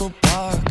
Central Park.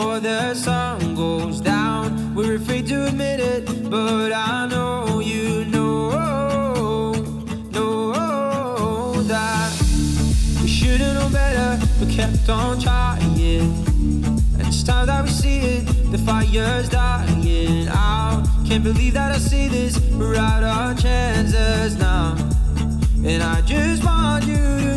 Before the sun goes down. We're afraid to admit it, but I know you know, know that we should've known better, but kept on trying. And it's time that we see it, the fire's dying out. Can't believe that I see this, we're out our chances now. And I just want you to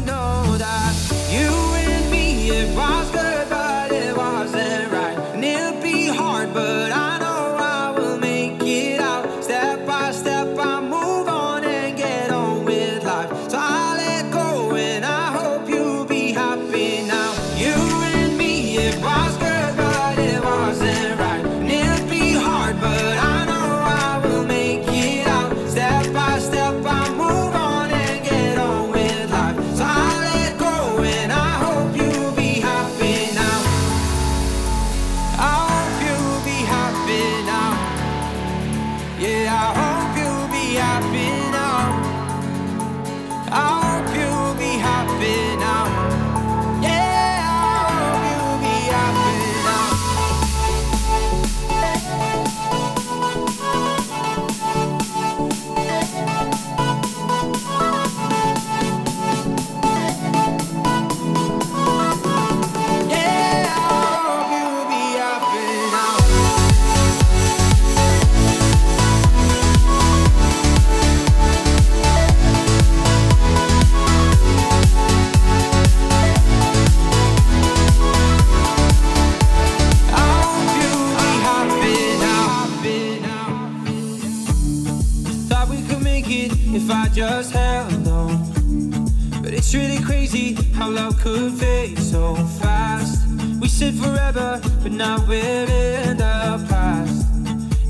forever, but in the past.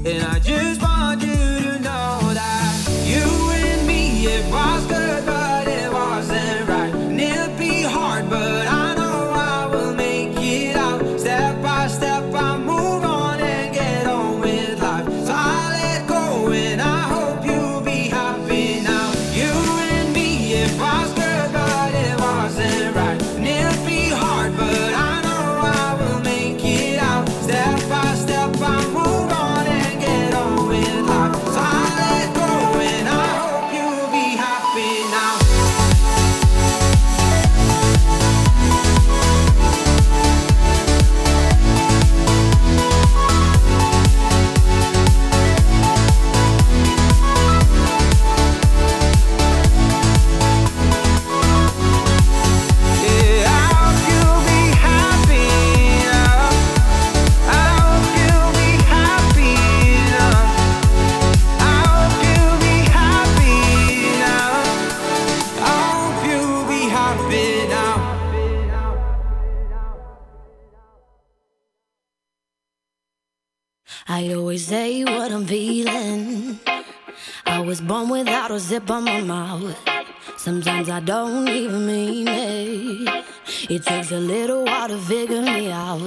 And I just want you to know that you and me, it was good, but it wasn't right. And it'll be hard, but I know I will make it out. Step by step, I move on and get on with life. So I let go, and I hope you'll be happy now. You and me, it was good, zip on my mouth. Sometimes I don't even mean it. It takes a little while to figure me out.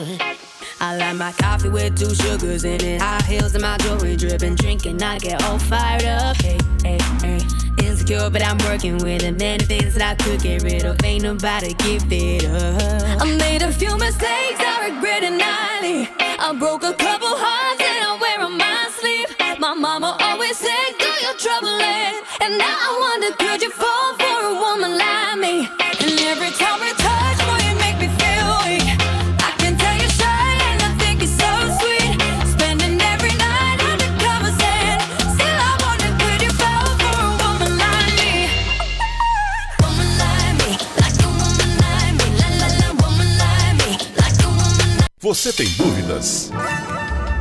I like my coffee with two sugars in it. High heels and my jewelry dripping. Drinking, I get all fired up. Hey, hey, hey. Insecure, but I'm working with it. Many things that I could get rid of. Ain't nobody give it up. I made a few mistakes, I regret it nightly. I broke a couple hearts Você tem dúvidas?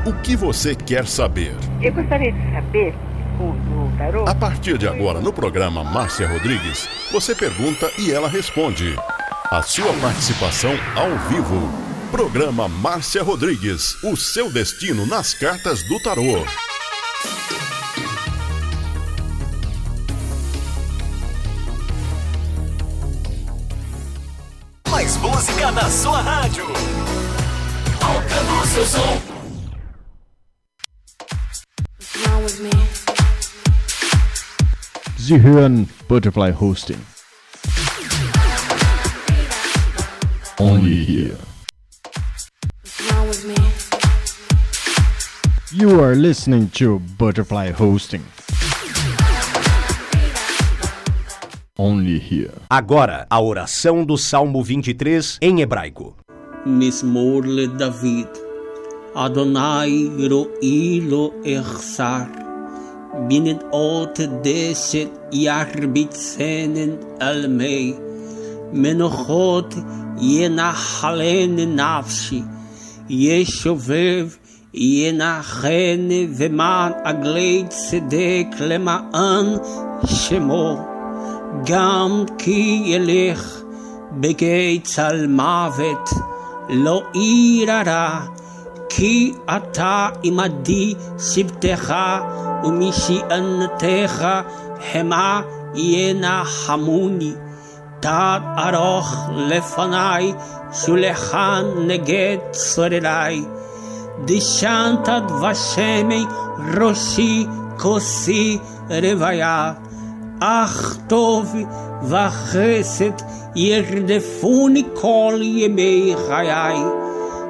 O que você quer saber? Eu gostaria de saber, o tarô, A partir de agora, no programa Márcia Rodrigues, você pergunta e ela responde. A sua participação ao vivo. Programa Márcia Rodrigues, o seu destino nas cartas do tarô. Mais música na sua rádio. Alcançou o seu som. Sie hören Butterfly Hosting. Only here. You are listening to Butterfly Hosting. Only here. Agora, a oração do Salmo 23 em hebraico. Mismor David. Adonai ro'i lo echsar. מן אות דשת ירביצנן על מי, מנוחות ינחלן נפשי, ישובב ינחן ומען עגלי צדק למען שמו, גם כי ילך בגיא צל מוות, לא עיר הרע כי אתה עמדי שבטך ומשענתך המה ינחמוני. Tad aroch lefanai, shulechan neget sorerai. Dishantad vashemi roshi kosi revaya. Ach tov vachesed yerdefuni kol yemei chayai.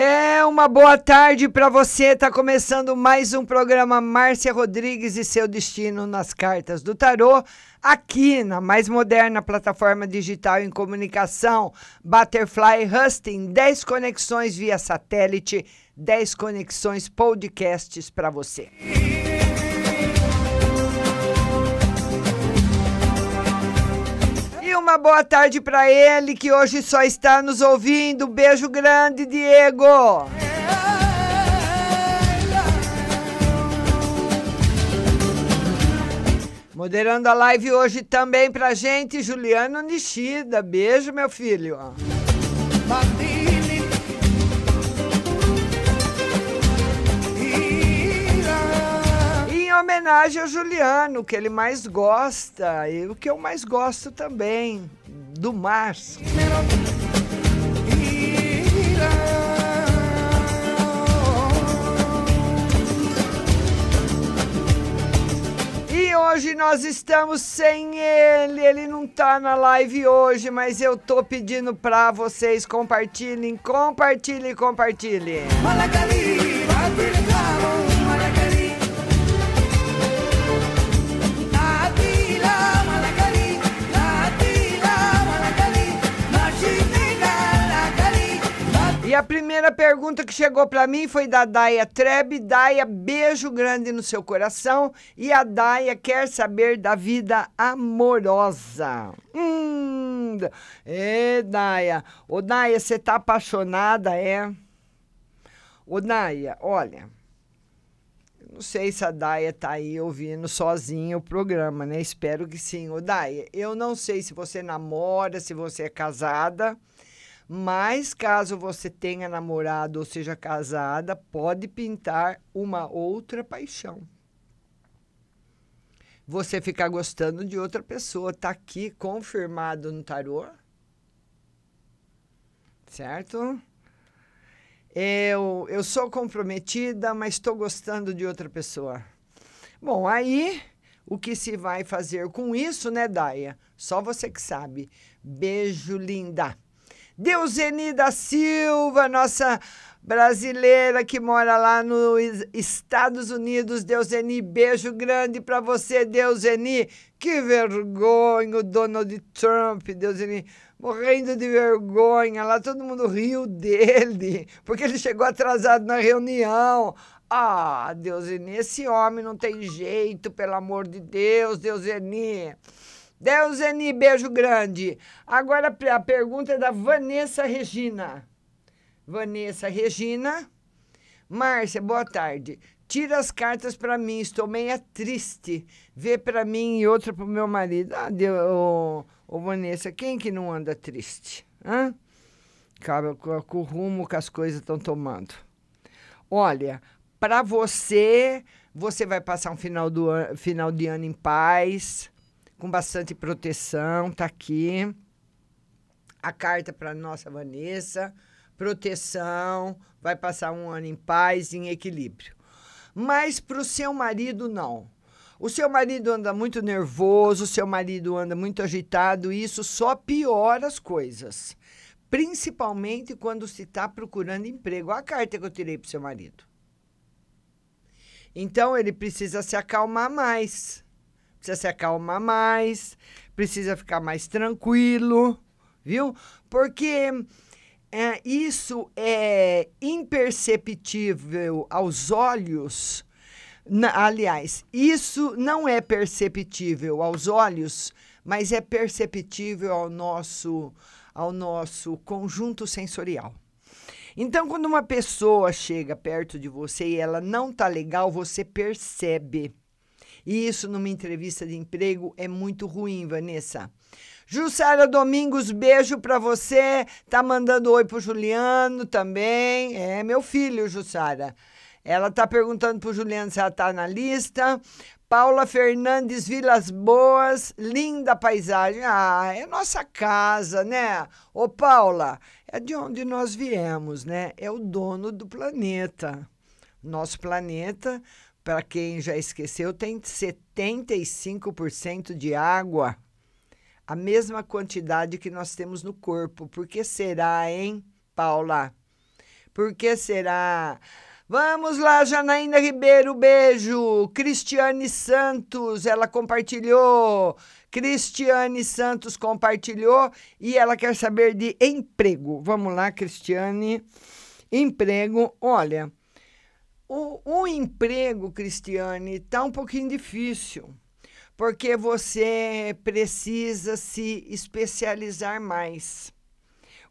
É uma boa tarde para você. Tá começando mais um programa Márcia Rodrigues e seu destino nas cartas do tarô, aqui na mais moderna plataforma digital em comunicação, Butterfly Husting, 10 conexões via satélite, 10 conexões podcasts para você. Uma boa tarde para ele que hoje só está nos ouvindo. Beijo grande, Diego. Moderando a live hoje também pra gente, Juliano Nishida. Beijo, meu filho. Em homenagem ao Juliano, que ele mais gosta, e o que eu mais gosto também, do mar. E hoje nós estamos sem ele, ele não tá na live hoje, mas eu tô pedindo pra vocês compartilhem, compartilhem, compartilhem. A primeira pergunta que chegou para mim foi da Daia Trebe. Daia, beijo grande no seu coração. E a Daia quer saber da vida amorosa. Hum, é, Daia. Ô, Daia, você tá apaixonada, é? Ô, Daia, olha. Não sei se a Daia tá aí ouvindo sozinha o programa, né? Espero que sim. Ô, Daia, eu não sei se você namora, se você é casada. Mas caso você tenha namorado ou seja casada, pode pintar uma outra paixão. Você ficar gostando de outra pessoa, tá aqui confirmado no tarô. Certo? Eu, eu sou comprometida, mas estou gostando de outra pessoa. Bom, aí o que se vai fazer com isso, né, Daia? Só você que sabe. Beijo, linda. Deuseni da Silva, nossa brasileira que mora lá nos Estados Unidos. Deuseni, beijo grande para você, Deuseni. Que vergonha o Donald Trump, Deuseni. Morrendo de vergonha, lá todo mundo riu dele, porque ele chegou atrasado na reunião. Ah, Deuseni, esse homem não tem jeito, pelo amor de Deus, Deuseni. Deuseni, beijo grande. Agora a pergunta é da Vanessa Regina. Vanessa Regina, Márcia, boa tarde. Tira as cartas para mim, estou meio triste. Vê para mim e outra para o meu marido. Ah, deu, Vanessa, quem que não anda triste? Hã? Cara, com, com o rumo que as coisas estão tomando. Olha, para você, você vai passar um final, do final de ano em paz, com bastante proteção, tá aqui. A carta para nossa Vanessa, proteção, vai passar um ano em paz, em equilíbrio. Mas para o seu marido, não. O seu marido anda muito nervoso, o seu marido anda muito agitado, e isso só piora as coisas. Principalmente quando se está procurando emprego. Olha a carta que eu tirei para o seu marido. Então ele precisa se acalmar mais. Precisa se acalmar mais, precisa ficar mais tranquilo, viu? Porque é, isso é imperceptível aos olhos. Na- aliás, isso não é perceptível aos olhos, mas é perceptível ao nosso, ao nosso conjunto sensorial. Então, quando uma pessoa chega perto de você e ela não tá legal, você percebe. E isso numa entrevista de emprego é muito ruim, Vanessa. Jussara Domingos, beijo pra você. Tá mandando oi pro Juliano também. É meu filho, Jussara. Ela tá perguntando pro Juliano se ela tá na lista. Paula Fernandes Vilas Boas, linda paisagem. Ah, é nossa casa, né? Ô, Paula, é de onde nós viemos, né? É o dono do planeta. Nosso planeta, para quem já esqueceu, tem 75% de água. A mesma quantidade que nós temos no corpo. Por que será, hein, Paula? Por que será? Vamos lá, Janaína Ribeiro, beijo. Cristiane Santos, ela compartilhou. Cristiane Santos compartilhou e ela quer saber de emprego. Vamos lá, Cristiane. Emprego, olha, o, o emprego, Cristiane, está um pouquinho difícil, porque você precisa se especializar mais.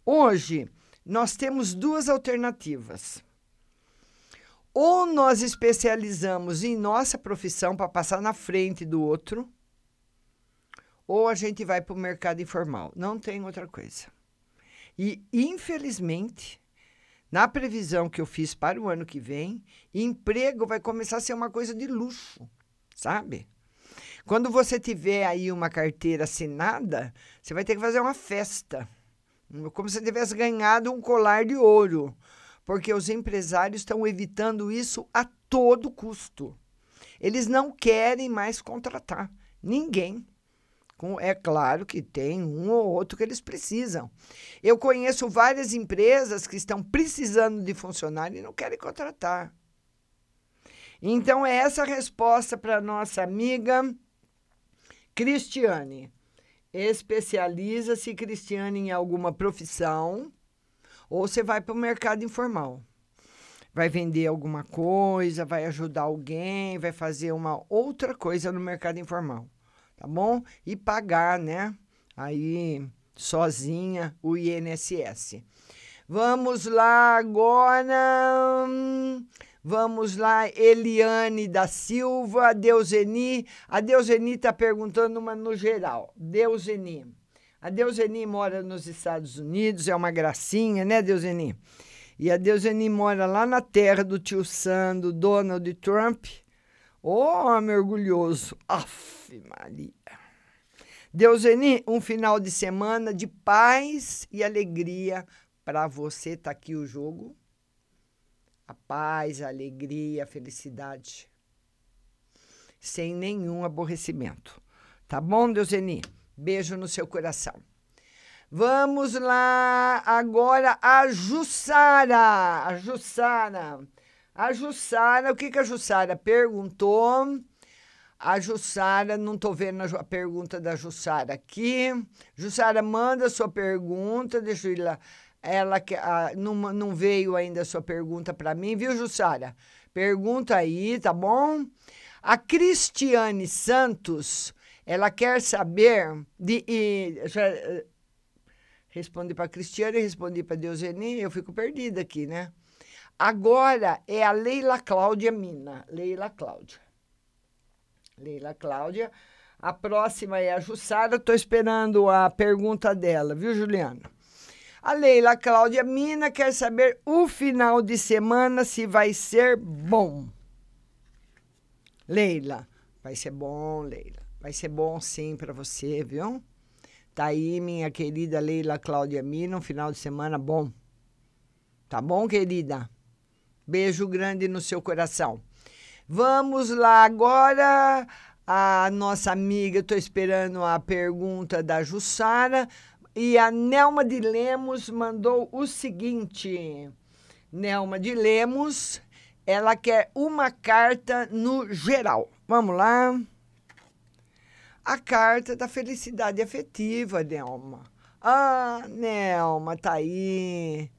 Hoje, nós temos duas alternativas. Ou nós especializamos em nossa profissão para passar na frente do outro, ou a gente vai para o mercado informal. Não tem outra coisa. E, infelizmente, na previsão que eu fiz para o ano que vem, emprego vai começar a ser uma coisa de luxo, sabe? Quando você tiver aí uma carteira assinada, você vai ter que fazer uma festa, como se tivesse ganhado um colar de ouro, porque os empresários estão evitando isso a todo custo. Eles não querem mais contratar ninguém. Com- É claro que tem um ou outro que eles precisam. Eu conheço várias empresas que estão precisando de funcionário e não querem contratar. Então, é essa a resposta para nossa amiga Cristiane. Especializa-se, Cristiane, em alguma profissão ou você vai para o mercado informal. Vai vender alguma coisa, vai ajudar alguém, vai fazer uma outra coisa no mercado informal tá bom? E pagar, né? Aí sozinha o INSS. Vamos lá agora. Vamos lá, Eliane da Silva, Deuseni. A Deuseni está perguntando uma no geral. Deuseni. A Deuseni mora nos Estados Unidos, é uma gracinha, né, Deuseni? E a Deuseni mora lá na terra do tio Sam, do Donald Trump. Ô, homem orgulhoso. Aff, Maria. Deuseni, um final de semana de paz e alegria para você. Tá aqui o jogo. A paz, a alegria, a felicidade. Sem nenhum aborrecimento. Tá bom, Deuseni? Beijo no seu coração. Vamos lá agora a Jussara. A Jussara. A Jussara, o que, que a Jussara perguntou? A Jussara, não estou vendo a, a pergunta da Jussara aqui. Jussara, manda a sua pergunta, deixa eu ir lá. Ela que, ah, não, não veio ainda a sua pergunta para mim, viu, Jussara? Pergunta aí, tá bom? A Cristiane Santos, ela quer saber de. e, já, eh, respondi para a Cristiane, respondi para a Deuseni, eu fico perdida aqui, né? Agora é a Leila Cláudia Mina. Leila Cláudia. Leila Cláudia. A próxima é a Jussara. Estou esperando a pergunta dela, viu, Juliana? A Leila Cláudia Mina quer saber o final de semana se vai ser bom. Leila, vai ser bom, Leila. Vai ser bom sim para você, viu? Tá aí, minha querida Leila Cláudia Mina, um final de semana bom. Tá bom, querida? Beijo grande no seu coração. Vamos lá agora. A nossa amiga, estou esperando a pergunta da Jussara. E a Nelma de Lemos mandou o seguinte: Nelma de Lemos, ela quer uma carta no geral. Vamos lá. A carta da felicidade afetiva, Nelma. Ah, Nelma, tá aí.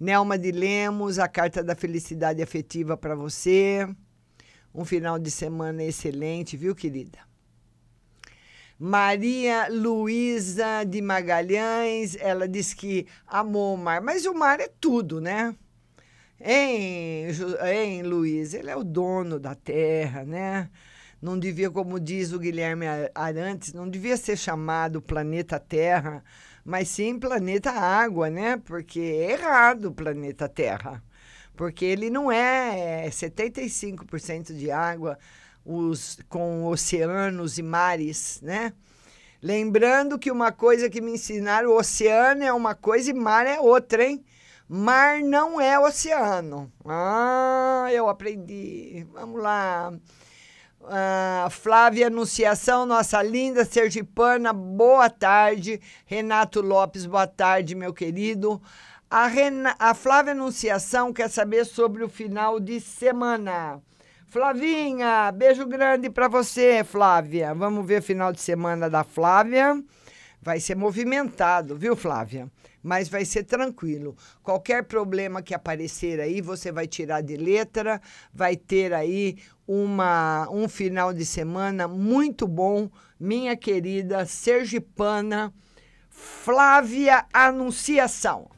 Nelma de Lemos, a carta da felicidade afetiva para você. Um final de semana excelente, viu, querida? Maria Luísa de Magalhães, ela diz que amou o mar, mas o mar é tudo, né? Hein, hein? Ele é o dono da terra, né? Não devia, como diz o Guilherme Arantes, não devia ser chamado planeta Terra, mas sim planeta água, né? Porque é errado o planeta Terra. Porque ele não é, é 75% de água, os, com oceanos e mares, né? Lembrando que uma coisa que me ensinaram, o oceano é uma coisa e mar é outra, hein? Mar não é oceano. Ah, eu aprendi. Vamos lá. Uh, Flávia Anunciação, nossa linda sergipana, boa tarde. Renato Lopes, boa tarde, meu querido. A, Rena, a Flávia Anunciação quer saber sobre o final de semana. Flavinha, beijo grande para você, Flávia. Vamos ver o final de semana da Flávia. Vai ser movimentado, viu, Flávia? Mas vai ser tranquilo. Qualquer problema que aparecer aí, você vai tirar de letra, vai ter aí uma, um final de semana muito bom, minha querida sergipana Flávia Anunciação.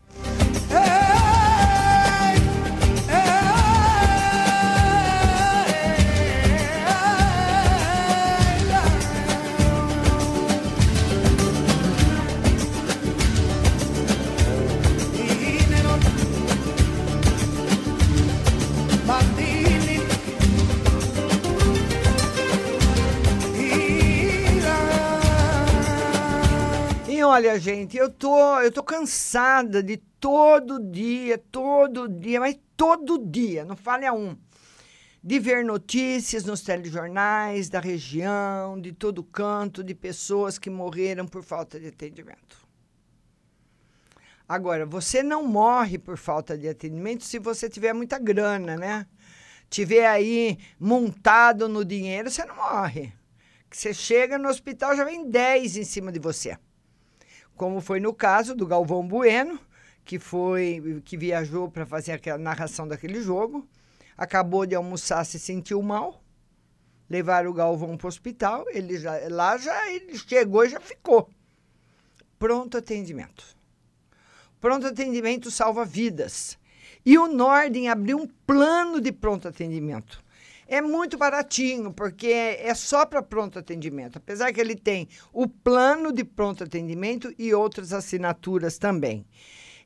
Gente, eu tô, eu tô cansada de todo dia, todo dia, mas todo dia, não fale a um, de ver notícias nos telejornais da região, de todo canto, de pessoas que morreram por falta de atendimento. Agora, você não morre por falta de atendimento se você tiver muita grana, né? Tiver aí montado no dinheiro, você não morre. Você chega no hospital, já vem 10 em cima de você como foi no caso do Galvão Bueno, que foi que viajou para fazer aquela narração daquele jogo, acabou de almoçar, se sentiu mal, levaram o Galvão para o hospital, ele já, lá já ele chegou e já ficou. Pronto atendimento. Pronto atendimento salva vidas. E o Nordem abriu um plano de pronto atendimento é muito baratinho, porque é só para pronto atendimento. Apesar que ele tem o plano de pronto atendimento e outras assinaturas também.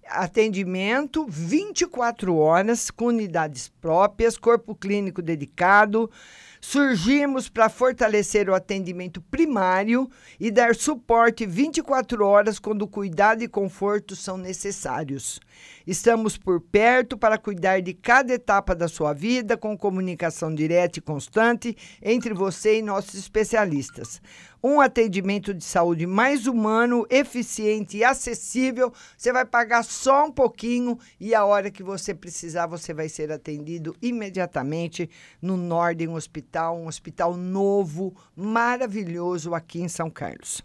Atendimento 24 horas, com unidades próprias, corpo clínico dedicado, Surgimos para fortalecer o atendimento primário e dar suporte 24 horas quando cuidado e conforto são necessários. Estamos por perto para cuidar de cada etapa da sua vida com comunicação direta e constante entre você e nossos especialistas um atendimento de saúde mais humano, eficiente e acessível. Você vai pagar só um pouquinho e a hora que você precisar, você vai ser atendido imediatamente no Norden Hospital, um hospital novo, maravilhoso aqui em São Carlos.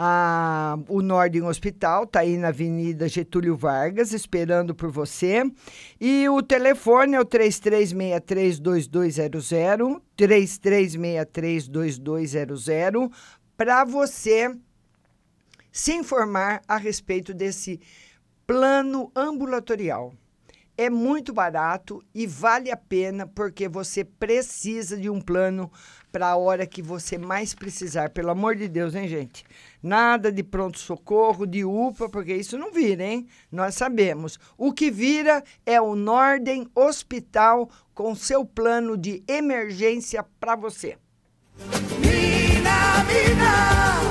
Ah, o Norden Hospital está aí na Avenida Getúlio Vargas, esperando por você. E o telefone é o 3363-2200, 3363-2200, para você se informar a respeito desse plano ambulatorial. É muito barato e vale a pena porque você precisa de um plano para a hora que você mais precisar. Pelo amor de Deus, hein, gente? Nada de pronto-socorro, de UPA, porque isso não vira, hein? Nós sabemos. O que vira é o Norden Hospital com seu plano de emergência para você. Mina, mina.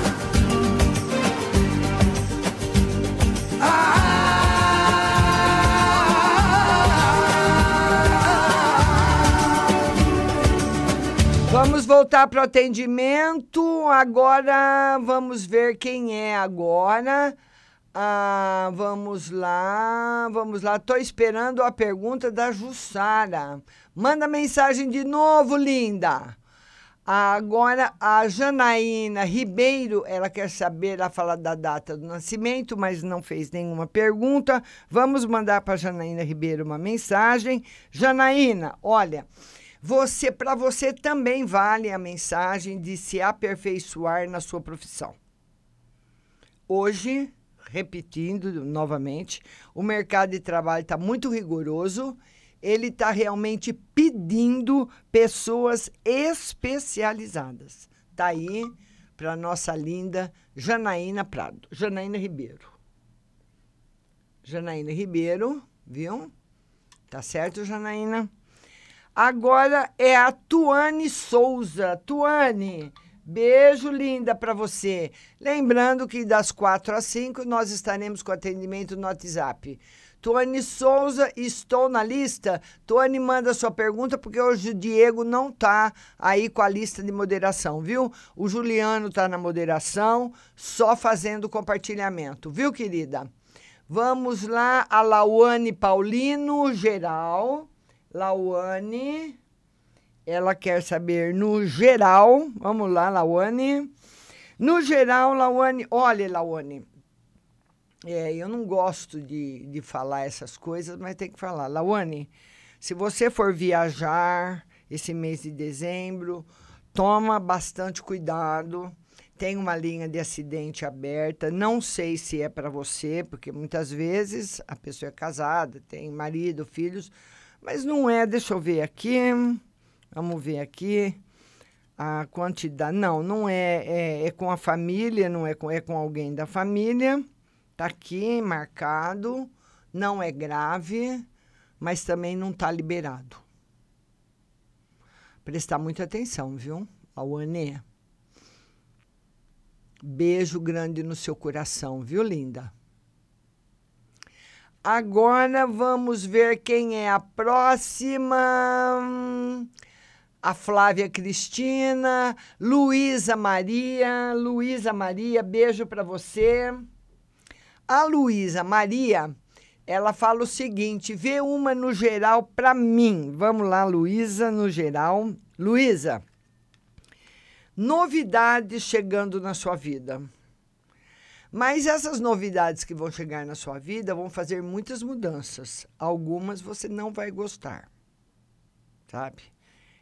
Vamos voltar para o atendimento. Agora vamos ver quem é agora. Ah, vamos lá, vamos lá. Tô esperando a pergunta da Jussara. Manda mensagem de novo, linda. Agora, a Janaína Ribeiro, ela quer saber, ela fala da data do nascimento, mas não fez nenhuma pergunta. Vamos mandar para Janaína Ribeiro uma mensagem. Janaína, olha, você, para você também vale a mensagem de se aperfeiçoar na sua profissão. Hoje, repetindo novamente, o mercado de trabalho está muito rigoroso. Ele está realmente pedindo pessoas especializadas. Está aí para nossa linda Janaína Prado, Janaína Ribeiro. Janaína Ribeiro, viu? Tá certo, Janaína? Agora é a Tuane Souza. Tuane, beijo linda para você. Lembrando que das quatro às cinco nós estaremos com atendimento no WhatsApp. Tuane Souza, estou na lista. Tuane, manda sua pergunta, porque hoje o Diego não tá aí com a lista de moderação, viu? O Juliano tá na moderação, só fazendo compartilhamento, viu, querida? Vamos lá, a Lauane Paulino, geral. Lauane, ela quer saber no geral. Vamos lá, Lauane. No geral, Lauane, olha, Lauane, é, eu não gosto de, de falar essas coisas, mas tem que falar. Lauane, se você for viajar esse mês de dezembro, toma bastante cuidado. Tem uma linha de acidente aberta. Não sei se é para você, porque muitas vezes a pessoa é casada, tem marido, filhos mas não é, deixa eu ver aqui. Vamos ver aqui a quantidade. Não, não é, é, é com a família, não é com, é com alguém da família. Tá aqui marcado. Não é grave, mas também não está liberado. Prestar muita atenção, viu? Ao Anê. Beijo grande no seu coração, viu, linda? Agora vamos ver quem é a próxima. A Flávia Cristina, Luísa Maria. Luísa Maria, beijo para você. A Luísa Maria, ela fala o seguinte: vê uma no geral para mim. Vamos lá, Luísa, no geral. Luísa, novidades chegando na sua vida. Mas essas novidades que vão chegar na sua vida vão fazer muitas mudanças. Algumas você não vai gostar. Sabe?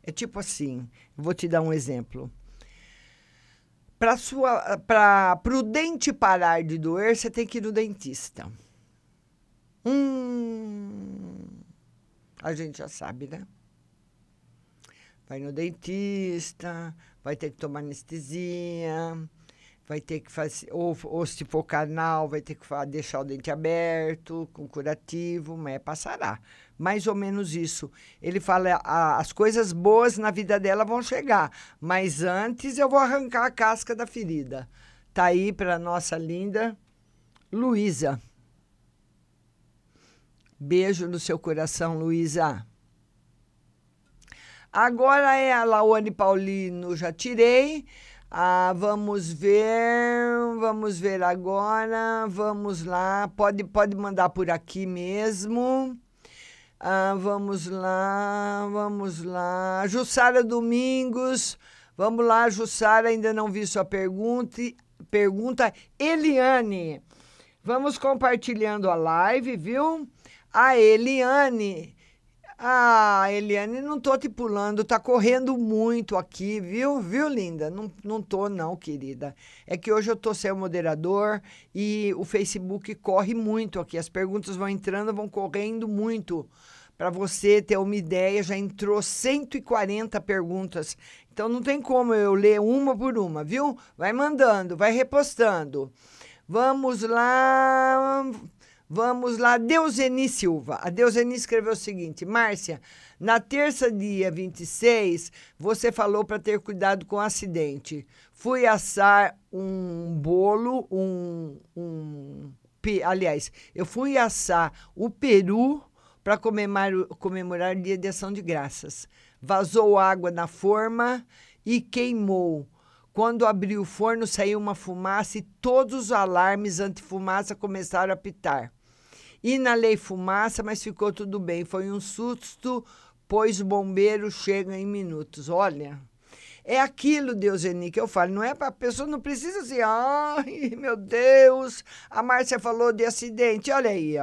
É tipo assim, vou te dar um exemplo. Para sua para o dente parar de doer, você tem que ir no dentista. Hum, a gente já sabe, né? Vai no dentista, vai ter que tomar anestesia, vai ter que fazer, ou, ou se for canal, vai ter que deixar o dente aberto, com curativo, mas passará. Mais ou menos isso. Ele fala, a, as coisas boas na vida dela vão chegar, mas antes eu vou arrancar a casca da ferida. Tá aí para nossa linda Luísa. Beijo no seu coração, Luísa. Agora é a Laone Paulino, já tirei. Ah, vamos ver, vamos ver agora, vamos lá, pode, pode mandar por aqui mesmo. Ah, vamos lá, vamos lá. Jussara Domingos, vamos lá, Jussara, ainda não vi sua pergunta. Pergunta, Eliane, vamos compartilhando a live, viu? A Eliane, Ah, Eliane, não tô te pulando, tá correndo muito aqui, viu? Viu, linda? Não, não tô, não, querida. É que hoje eu tô sem o moderador e o Facebook corre muito aqui. As perguntas vão entrando, vão correndo muito. Para você ter uma ideia, já entrou 140 perguntas. Então não tem como eu ler uma por uma, viu? Vai mandando, vai repostando. Vamos lá. Vamos lá, Deuseni Silva. A Deuseni escreveu o seguinte: Márcia, na terça, dia 26, você falou para ter cuidado com o acidente. Fui assar um bolo, um, um. Aliás, eu fui assar o peru para comemorar, comemorar o dia de ação de graças. Vazou água na forma e queimou. Quando abriu o forno, saiu uma fumaça e todos os alarmes anti-fumaça começaram a apitar. Inalei fumaça, mas ficou tudo bem. Foi um susto, pois o bombeiro chega em minutos. Olha, é aquilo, Deuseni, que eu falo. Não é para a pessoa, não precisa assim, ai, meu Deus, a Márcia falou de acidente. Olha aí,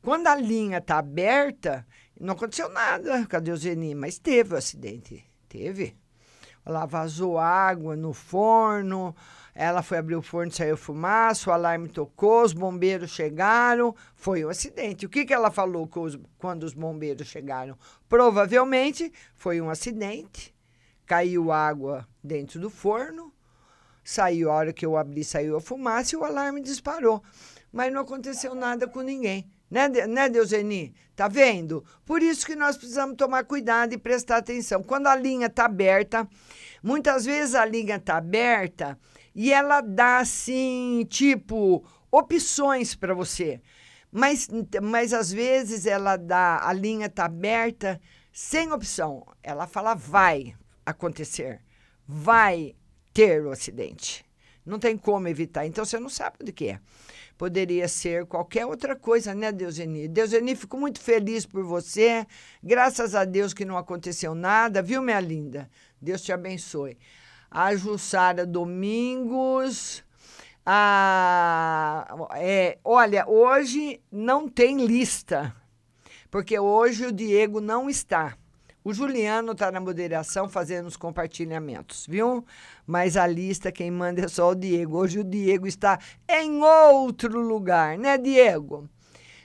quando a linha está aberta, não aconteceu nada com a Deuseni, mas teve o acidente. Teve. Lá vazou água no forno, ela foi abrir o forno, saiu fumaça, o alarme tocou, os bombeiros chegaram, foi um acidente. O que, que ela falou os, quando os bombeiros chegaram? Provavelmente foi um acidente, caiu água dentro do forno, saiu, a hora que eu abri, saiu a fumaça e o alarme disparou. Mas não aconteceu nada com ninguém. Né, né, Deuseni? Tá vendo? Por isso que nós precisamos tomar cuidado e prestar atenção. Quando a linha tá aberta, muitas vezes a linha tá aberta e ela dá assim, tipo, opções para você. Mas, mas às vezes ela dá, a linha está aberta sem opção. Ela fala vai acontecer, vai ter o acidente. Não tem como evitar. Então você não sabe do que é. Poderia ser qualquer outra coisa, né, Deuseni? Deuseni, fico muito feliz por você. Graças a Deus que não aconteceu nada, viu, minha linda? Deus te abençoe a Jussara Domingos. A, é, olha, hoje não tem lista, porque hoje o Diego não está. O Juliano está na moderação fazendo os compartilhamentos, viu? Mas a lista quem manda é só o Diego. Hoje o Diego está em outro lugar, né, Diego?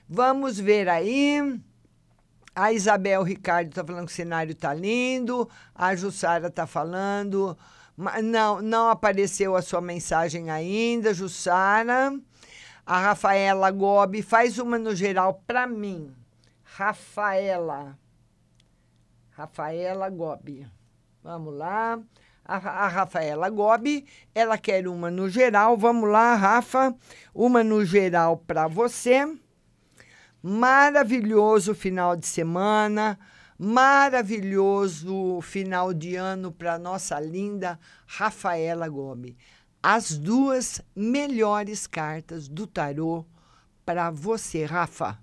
Vamos ver aí. A Isabel Ricardo está falando que o cenário está lindo. A Jussara está falando. Não, não apareceu a sua mensagem ainda, Jussara. A Rafaela Gobi faz uma no geral para mim. Rafaela. Rafaela Gobi. Vamos lá. A, a, Rafaela Gobi, ela quer uma no geral. Vamos lá, Rafa. Uma no geral para você. Maravilhoso final de semana maravilhoso final de ano para nossa linda Rafaela Gomes. As duas melhores cartas do tarô para você, Rafa.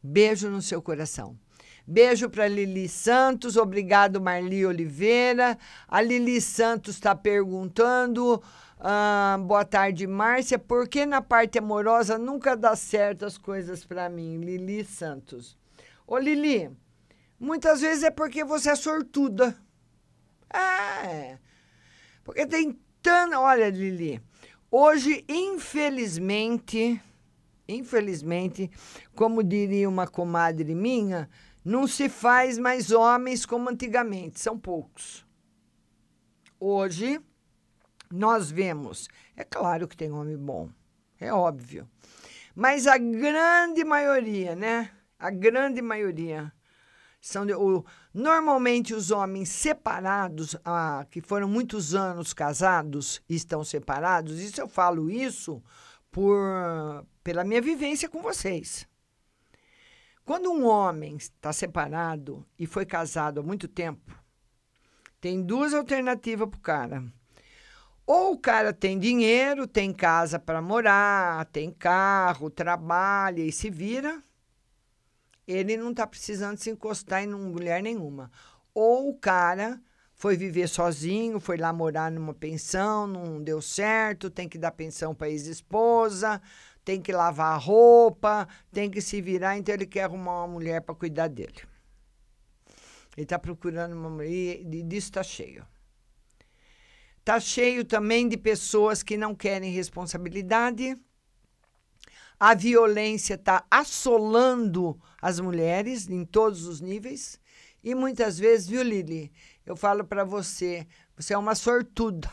Beijo no seu coração. Beijo para Lili Santos, obrigado Marli Oliveira. A Lili Santos está perguntando, ah, boa tarde Márcia, por que na parte amorosa nunca dá certo as coisas para mim? Lili Santos. Ô Lili, Muitas vezes é porque você é sortuda. É. Porque tem tanta. Olha, Lili, hoje, infelizmente, infelizmente, como diria uma comadre minha, não se faz mais homens como antigamente, são poucos. Hoje, nós vemos, é claro que tem homem bom, é óbvio, mas a grande maioria, né? A grande maioria são de, o, normalmente os homens separados, ah, que foram muitos anos casados estão separados, isso eu falo isso por pela minha vivência com vocês. Quando um homem está separado e foi casado há muito tempo, tem duas alternativas para o cara. Ou o cara tem dinheiro, tem casa para morar, tem carro, trabalha e se vira, ele não está precisando se encostar em mulher nenhuma. Ou o cara foi viver sozinho, foi lá morar numa pensão, não deu certo, tem que dar pensão para ex-esposa, tem que lavar a roupa, tem que se virar, então ele quer arrumar uma mulher para cuidar dele. Ele está procurando uma mulher e disso está cheio. Está cheio também de pessoas que não querem responsabilidade. A violência está assolando as mulheres em todos os níveis. E muitas vezes, viu, Lili? Eu falo para você, você é uma sortuda,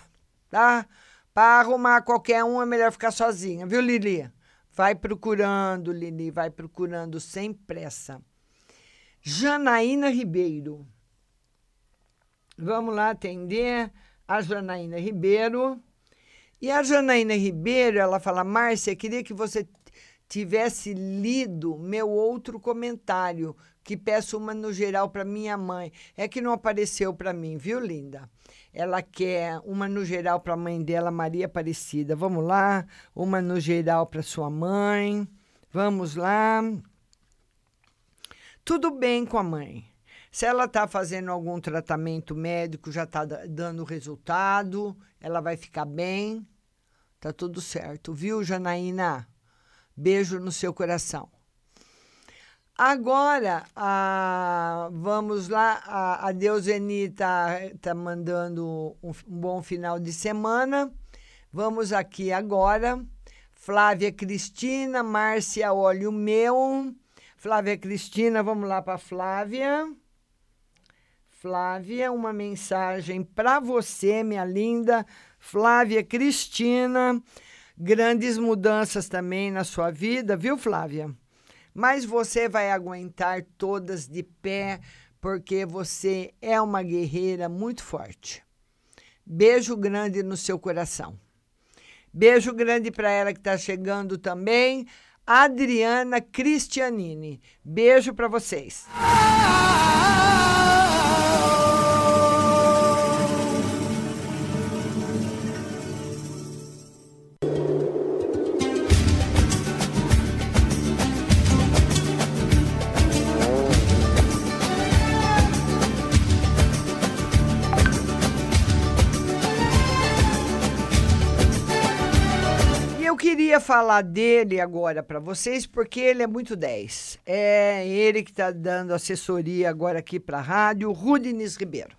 tá? Para arrumar qualquer um é melhor ficar sozinha, viu, Lili? Vai procurando, Lili, vai procurando sem pressa. Janaína Ribeiro. Vamos lá atender a Janaína Ribeiro. E a Janaína Ribeiro, ela fala: Márcia, queria que você tivesse lido meu outro comentário, que peço uma no geral para minha mãe. É que não apareceu para mim, viu, linda? Ela quer uma no geral para a mãe dela, Maria Aparecida. Vamos lá, uma no geral para sua mãe. Vamos lá. Tudo bem com a mãe. Se ela está fazendo algum tratamento médico, já está dando resultado, ela vai ficar bem. Tá tudo certo, viu, Janaína? Beijo no seu coração. Agora, a, vamos lá, a, a Deuseni está tá mandando um, um bom final de semana. Vamos aqui agora. Flávia Cristina, Márcia Olho Meu. Flávia Cristina, vamos lá para Flávia. Flávia, uma mensagem para você, minha linda. Flávia Cristina. Grandes mudanças também na sua vida, viu, Flávia? Mas você vai aguentar todas de pé, porque você é uma guerreira muito forte. Beijo grande no seu coração. Beijo grande para ela que está chegando também, Adriana Cristianini. Beijo para vocês. Queria falar dele agora para vocês porque ele é muito 10. É ele que está dando assessoria agora aqui para a rádio, Rudines Ribeiro.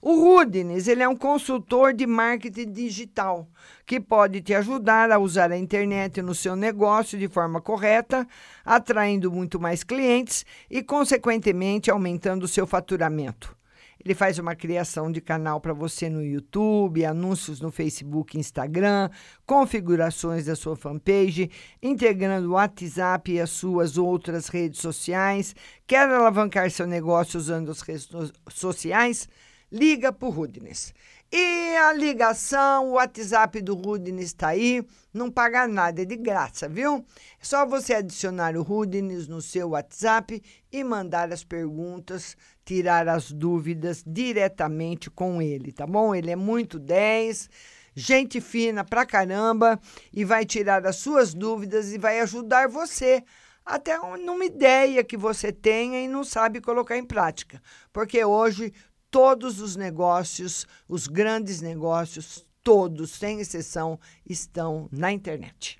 O Rudines, ele é um consultor de marketing digital que pode te ajudar a usar a internet no seu negócio de forma correta, atraindo muito mais clientes e, consequentemente, aumentando o seu faturamento. Ele faz uma criação de canal para você no YouTube, anúncios no Facebook Instagram, configurações da sua fanpage, integrando o WhatsApp e as suas outras redes sociais. Quer alavancar seu negócio usando as redes sociais? Liga para o Rudness. E a ligação, o WhatsApp do Rudness está aí, não paga nada, é de graça, viu? É só você adicionar o Rudness no seu WhatsApp e mandar as perguntas, tirar as dúvidas diretamente com ele, tá bom? Ele é muito 10, gente fina pra caramba e vai tirar as suas dúvidas e vai ajudar você até numa ideia que você tenha e não sabe colocar em prática. Porque hoje todos os negócios, os grandes negócios, todos, sem exceção, estão na internet.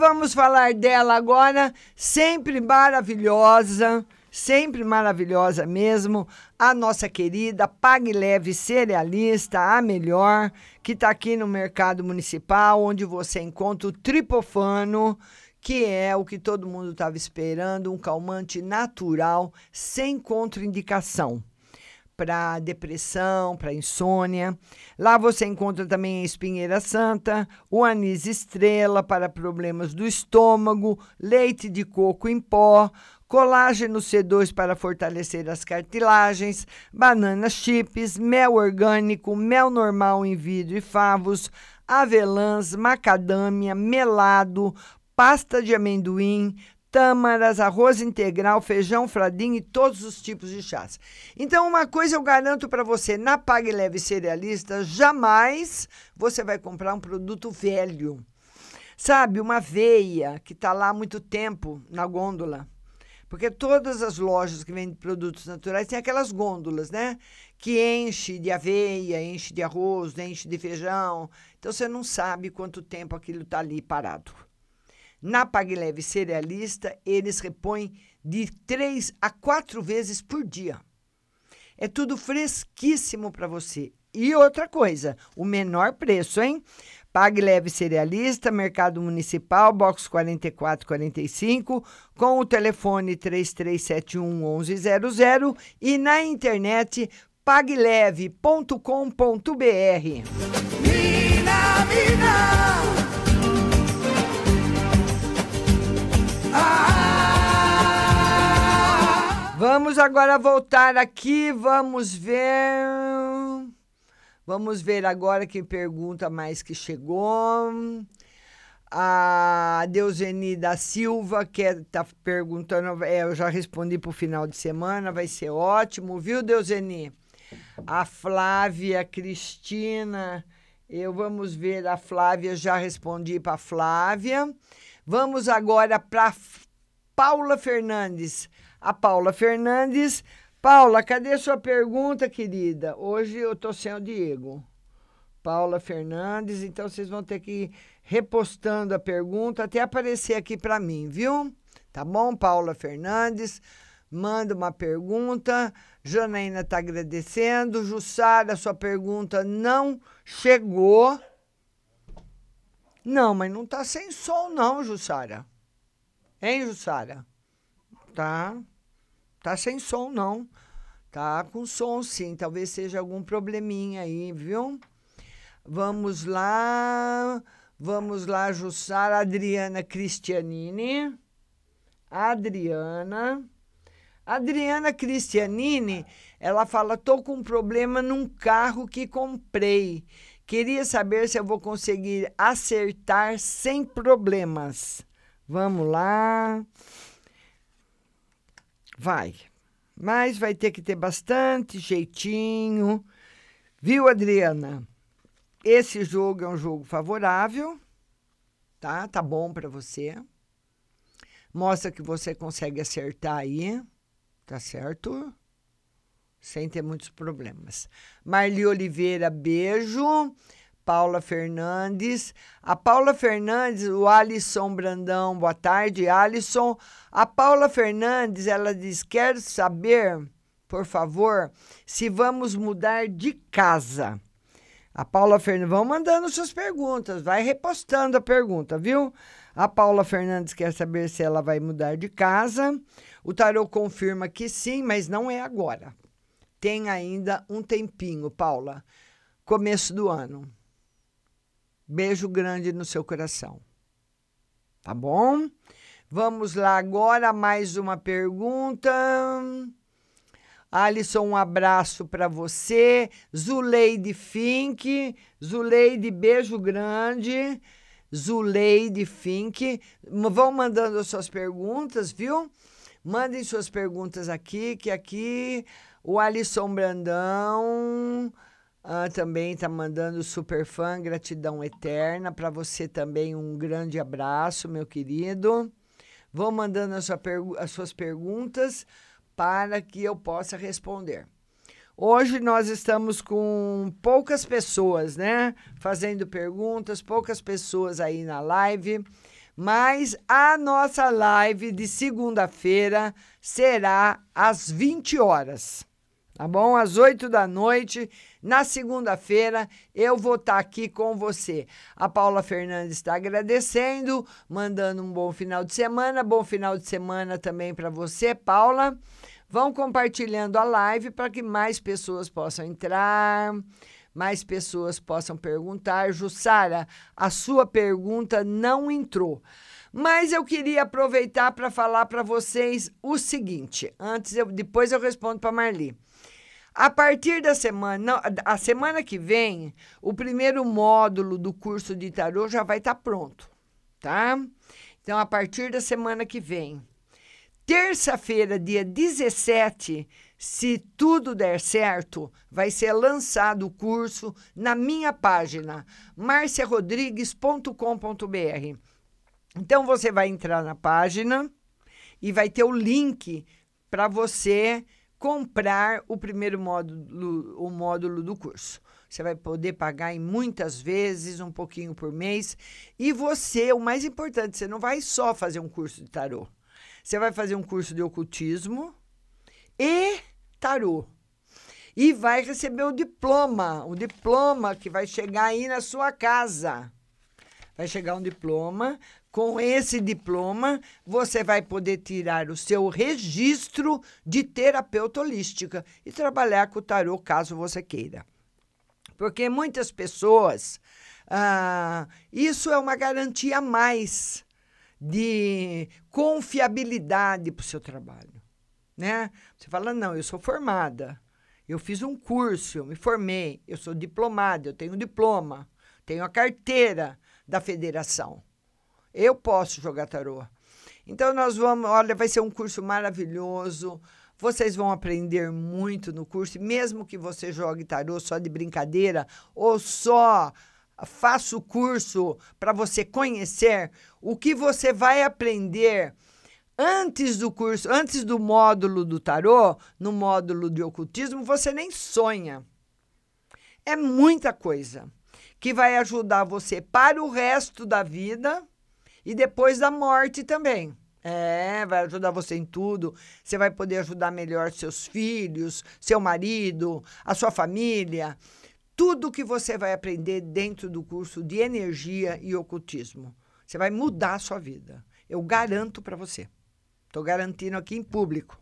Vamos falar dela agora, sempre maravilhosa, sempre maravilhosa mesmo, a nossa querida Pague Leve Cerealista, a melhor, que está aqui no mercado municipal, onde você encontra o tripofano, que é o que todo mundo estava esperando, um calmante natural, sem contraindicação para depressão, para insônia. Lá você encontra também a espinheira santa, o anis estrela para problemas do estômago, leite de coco em pó, colágeno C2 para fortalecer as cartilagens, banana chips, mel orgânico, mel normal em vidro e favos, avelãs, macadâmia, melado, pasta de amendoim, tâmaras, arroz integral, feijão, fradinho e todos os tipos de chás. Então, uma coisa eu garanto para você, na Pague Leve Cerealista, jamais você vai comprar um produto velho. Sabe, uma veia que está lá há muito tempo na gôndola. Porque todas as lojas que vendem produtos naturais têm aquelas gôndolas, né? Que enche de aveia, enche de arroz, enche de feijão. Então você não sabe quanto tempo aquilo está ali parado. Na PagLeve Cerealista, eles repõem de três a quatro vezes por dia. É tudo fresquíssimo para você. E outra coisa, o menor preço, hein? Pague Leve Cerealista, Mercado Municipal, box 4445, com o telefone 3371 1100 e na internet pagleve.com.br. Mina, mina. Vamos agora voltar aqui, vamos ver. Vamos ver agora quem pergunta mais que chegou. A Deuseni da Silva, que está perguntando, é, eu já respondi para o final de semana, vai ser ótimo, viu, Deuseni? A Flávia Cristina, eu vamos ver a Flávia, já respondi para a Flávia. Vamos agora para Paula Fernandes. A Paula Fernandes Paula, cadê sua pergunta, querida? Hoje eu tô sem o Diego. Paula Fernandes, então vocês vão ter que ir repostando a pergunta até aparecer aqui para mim, viu? Tá bom, Paula Fernandes? Manda uma pergunta. Janaína está agradecendo. Jussara, sua pergunta não chegou. Não, mas não tá sem som, não, Jussara. Hein, Jussara? Tá. Tá sem som, não. Tá com som, sim. Talvez seja algum probleminha aí, viu? Vamos lá. Vamos lá, Jussara. Adriana Cristianini. Adriana. Adriana Cristianini, ela fala: tô com um problema num carro que comprei. Queria saber se eu vou conseguir acertar sem problemas. Vamos lá. Vai. Mas vai ter que ter bastante jeitinho. Viu, Adriana? Esse jogo é um jogo favorável, tá? Tá bom para você. Mostra que você consegue acertar aí, tá certo? Sem ter muitos problemas. Marli Oliveira, beijo. Paula Fernandes. A Paula Fernandes, o Alisson Brandão, boa tarde, Alisson. A Paula Fernandes, ela diz: quero saber, por favor, se vamos mudar de casa. A Paula Fernandes, vão mandando suas perguntas, vai repostando a pergunta, viu? A Paula Fernandes quer saber se ela vai mudar de casa. O tarô confirma que sim, mas não é agora. Tem ainda um tempinho, Paula. Começo do ano. Beijo grande no seu coração. Tá bom? Vamos lá agora, mais uma pergunta. Alisson, um abraço para você. Zuleide Fink. Zuleide, beijo grande. Zuleide Fink. Vão mandando as suas perguntas, viu? Mandem suas perguntas aqui, que aqui o Alisson Brandão ah, também está mandando super fã, gratidão eterna. Para você também, um grande abraço, meu querido. Vão mandando a sua as suas perguntas para que eu possa responder. Hoje nós estamos com poucas pessoas, né? Fazendo perguntas, poucas pessoas aí na live. Mas a nossa live de segunda-feira será às 20 horas tá bom? Às 8 da noite, na segunda-feira, eu vou estar tá aqui com você. A Paula Fernandes está agradecendo, mandando um bom final de semana. Bom final de semana também para você, Paula. Vão compartilhando a live para que mais pessoas possam entrar, mais pessoas possam perguntar. Jussara, a sua pergunta não entrou. Mas eu queria aproveitar para falar para vocês o seguinte. Antes, eu, depois eu respondo para Marli. A partir da semana, não, a semana que vem, o primeiro módulo do curso de tarô já vai estar tá pronto, tá? Então, a partir da semana que vem, terça-feira, dia 17, se tudo der certo, vai ser lançado o curso na minha página marciarodrigues.com.br. Então você vai entrar na página e vai ter o link para você comprar o primeiro módulo, o módulo do curso. Você vai poder pagar em muitas vezes, um pouquinho por mês. E você, o mais importante, você não vai só fazer um curso de tarô. Você vai fazer um curso de ocultismo e tarô. E vai receber o diploma, o diploma que vai chegar aí na sua casa. Vai chegar um diploma. Com esse diploma, você vai poder tirar o seu registro de terapeuta holística e trabalhar com o tarô caso você queira. Porque muitas pessoas, ah, isso é uma garantia a mais de confiabilidade para o seu trabalho. Né? Você fala, não, eu sou formada, eu fiz um curso, eu me formei, eu sou diplomada, eu tenho diploma, tenho a carteira da federação. Eu posso jogar tarô. Então nós vamos, olha, vai ser um curso maravilhoso. Vocês vão aprender muito no curso, mesmo que você jogue tarô só de brincadeira ou só faça o curso para você conhecer o que você vai aprender antes do curso, antes do módulo do tarô, no módulo de ocultismo, você nem sonha. É muita coisa que vai ajudar você para o resto da vida e depois da morte também. É, vai ajudar você em tudo. Você vai poder ajudar melhor seus filhos, seu marido, a sua família tudo que você vai aprender dentro do curso de energia e ocultismo. Você vai mudar a sua vida. Eu garanto para você. Estou garantindo aqui em público.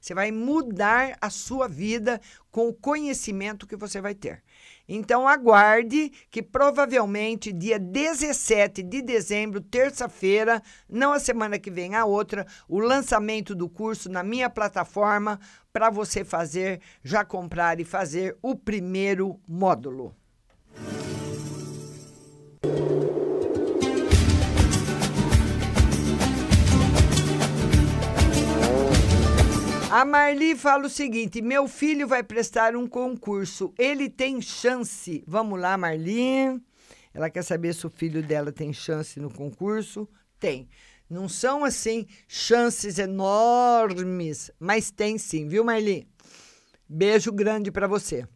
Você vai mudar a sua vida com o conhecimento que você vai ter. Então, aguarde que provavelmente dia 17 de dezembro, terça-feira, não a semana que vem, a outra, o lançamento do curso na minha plataforma para você fazer, já comprar e fazer o primeiro módulo. A Marli fala o seguinte: meu filho vai prestar um concurso. Ele tem chance. Vamos lá, Marli. Ela quer saber se o filho dela tem chance no concurso. Tem. Não são assim chances enormes, mas tem sim, viu, Marli? Beijo grande para você.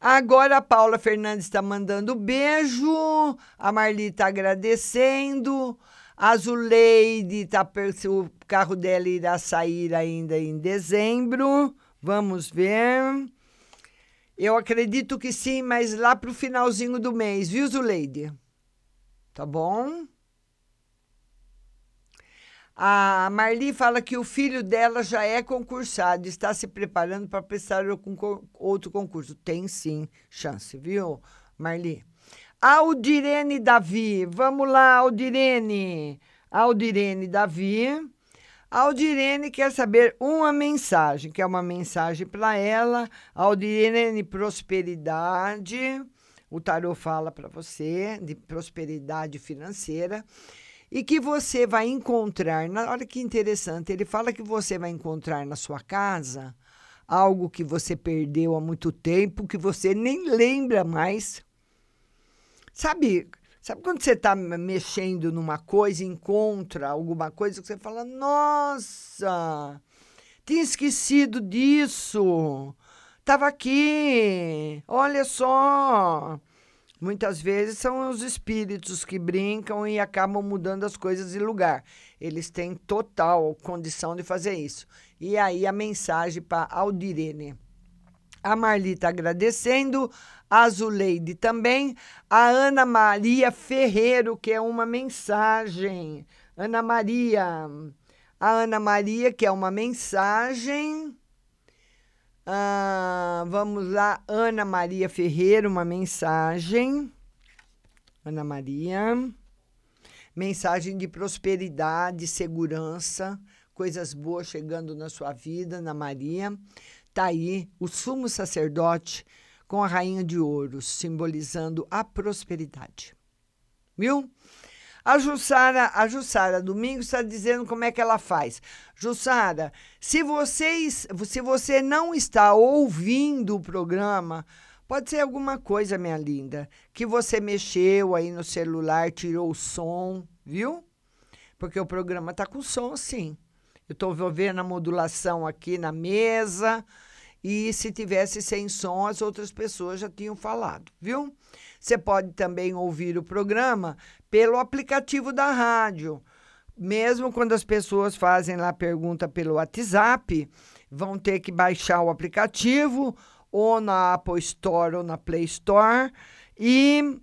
Agora a Paula Fernandes está mandando beijo, a Marli está agradecendo. A Zuleide, tá, o carro dela irá sair ainda em dezembro. Vamos ver. Eu acredito que sim, mas lá para o finalzinho do mês, viu, Zuleide? Tá bom? A Marli fala que o filho dela já é concursado, está se preparando para prestar outro concurso. Tem sim chance, viu, Marli? Aldirene Davi. Vamos lá, Aldirene. Aldirene Davi. Aldirene quer saber uma mensagem, que é uma mensagem para ela. Aldirene, prosperidade. O tarô fala para você de prosperidade financeira e que você vai encontrar. Na, olha que interessante, ele fala que você vai encontrar na sua casa algo que você perdeu há muito tempo, que você nem lembra mais. Sabe, sabe quando você está mexendo numa coisa encontra alguma coisa que você fala, nossa, tinha esquecido disso, estava aqui, olha só. Muitas vezes são os espíritos que brincam e acabam mudando as coisas de lugar. Eles têm total condição de fazer isso. E aí a mensagem para Aldirene. A Marli está agradecendo, a Zuleide também, a Ana Maria Ferreiro, que é uma mensagem. Ana Maria, a Ana Maria, que é uma mensagem. Ah, vamos lá, Ana Maria Ferreira, uma mensagem. Ana Maria. Mensagem de prosperidade, segurança, coisas boas chegando na sua vida, Ana Maria. Está aí o sumo sacerdote com a rainha de ouros, simbolizando a prosperidade. Viu? A Jussara, a Jussara Domingos está dizendo como é que ela faz. Jussara, se, vocês, se você não está ouvindo o programa, Pode ser alguma coisa, minha linda, que você mexeu aí no celular, tirou o som, viu? Porque o programa tá com som sim. Eu estou vendo a modulação aqui na mesa. E se tivesse sem som, as outras pessoas já tinham falado, viu? Você pode também ouvir o programa pelo aplicativo da rádio. Mesmo quando as pessoas fazem lá pergunta pelo WhatsApp, vão ter que baixar o aplicativo ou na Apple Store ou na Play Store e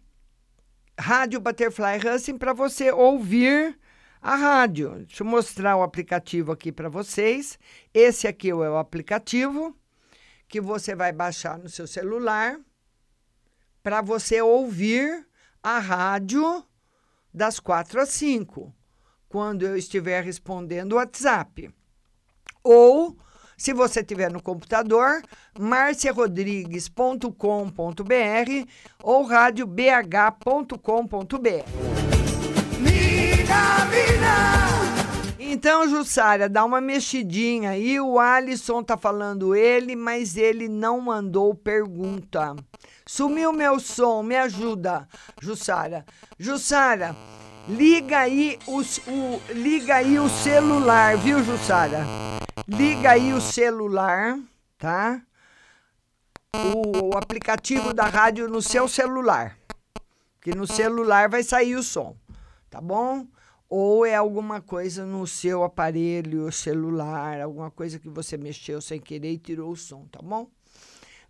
Rádio Butterfly Hustling para você ouvir a rádio. Deixa eu mostrar o aplicativo aqui para vocês. Esse aqui é o aplicativo que você vai baixar no seu celular para você ouvir a rádio das quatro às cinco, quando eu estiver respondendo o WhatsApp. Ou, se você tiver no computador, marciarodrigues.com.br ou radiobh.com.br. Então, Jussara, dá uma mexidinha aí. O Alisson tá falando ele, mas ele não mandou pergunta. Sumiu meu som, me ajuda, Jussara. Jussara, liga aí, os, o, liga aí o celular, viu, Jussara? Liga aí o celular, tá? O, o aplicativo da rádio no seu celular. Que no celular vai sair o som, tá bom? Ou é alguma coisa no seu aparelho celular, alguma coisa que você mexeu sem querer e tirou o som, tá bom?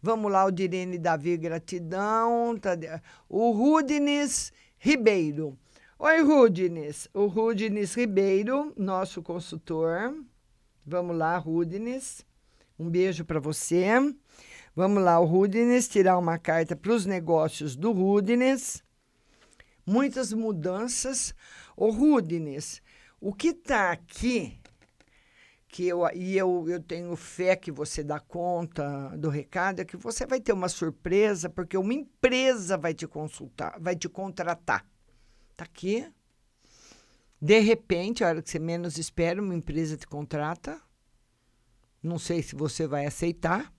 Vamos lá, o Direne Davi, gratidão. Tá, o Rudines Ribeiro. Oi, Rudines. O Rudines Ribeiro, nosso consultor. Vamos lá, Rudines. Um beijo para você. Vamos lá, o Rudines, tirar uma carta para os negócios do Rudines. Muitas mudanças. Ô, Rudines, o que está aqui, que eu, e eu, eu tenho fé que você dá conta do recado, é que você vai ter uma surpresa, porque uma empresa vai te consultar, vai te contratar. Está aqui. De repente, a hora que você menos espera, uma empresa te contrata. Não sei se você vai aceitar,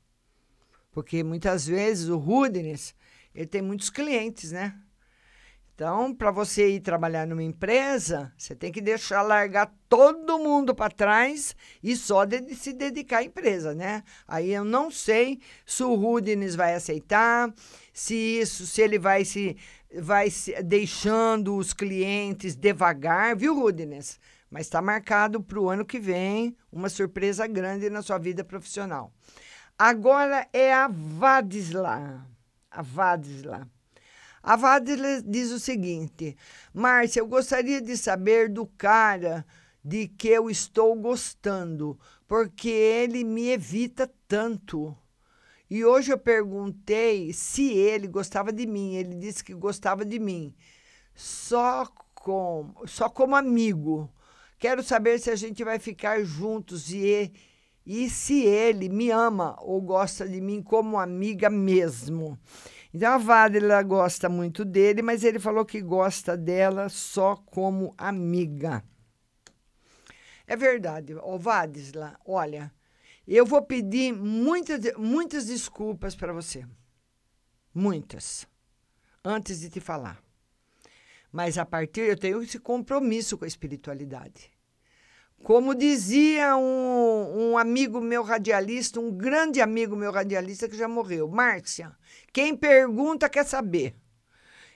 porque muitas vezes o Rudines, ele tem muitos clientes, né? Então, para você ir trabalhar numa empresa, você tem que deixar largar todo mundo para trás e só de, se dedicar à empresa, né? Aí eu não sei se o Rudines vai aceitar, se isso, se ele vai se vai se, deixando os clientes devagar, viu, Rudines? Mas está marcado para o ano que vem uma surpresa grande na sua vida profissional. Agora é a Vadisla. A Vadisla. A Vadila diz o seguinte: Márcia, eu gostaria de saber do cara de que eu estou gostando, porque ele me evita tanto. E hoje eu perguntei se ele gostava de mim. Ele disse que gostava de mim, só, com, só como amigo. Quero saber se a gente vai ficar juntos e, e se ele me ama ou gosta de mim como amiga mesmo. Então a Vadila gosta muito dele, mas ele falou que gosta dela só como amiga. É verdade, ô Vadisla, olha, eu vou pedir muitas, muitas desculpas para você. Muitas. Antes de te falar. Mas a partir eu tenho esse compromisso com a espiritualidade. Como dizia um, um, amigo meu radialista, um grande amigo meu radialista que já morreu, Márcia, quem pergunta quer saber.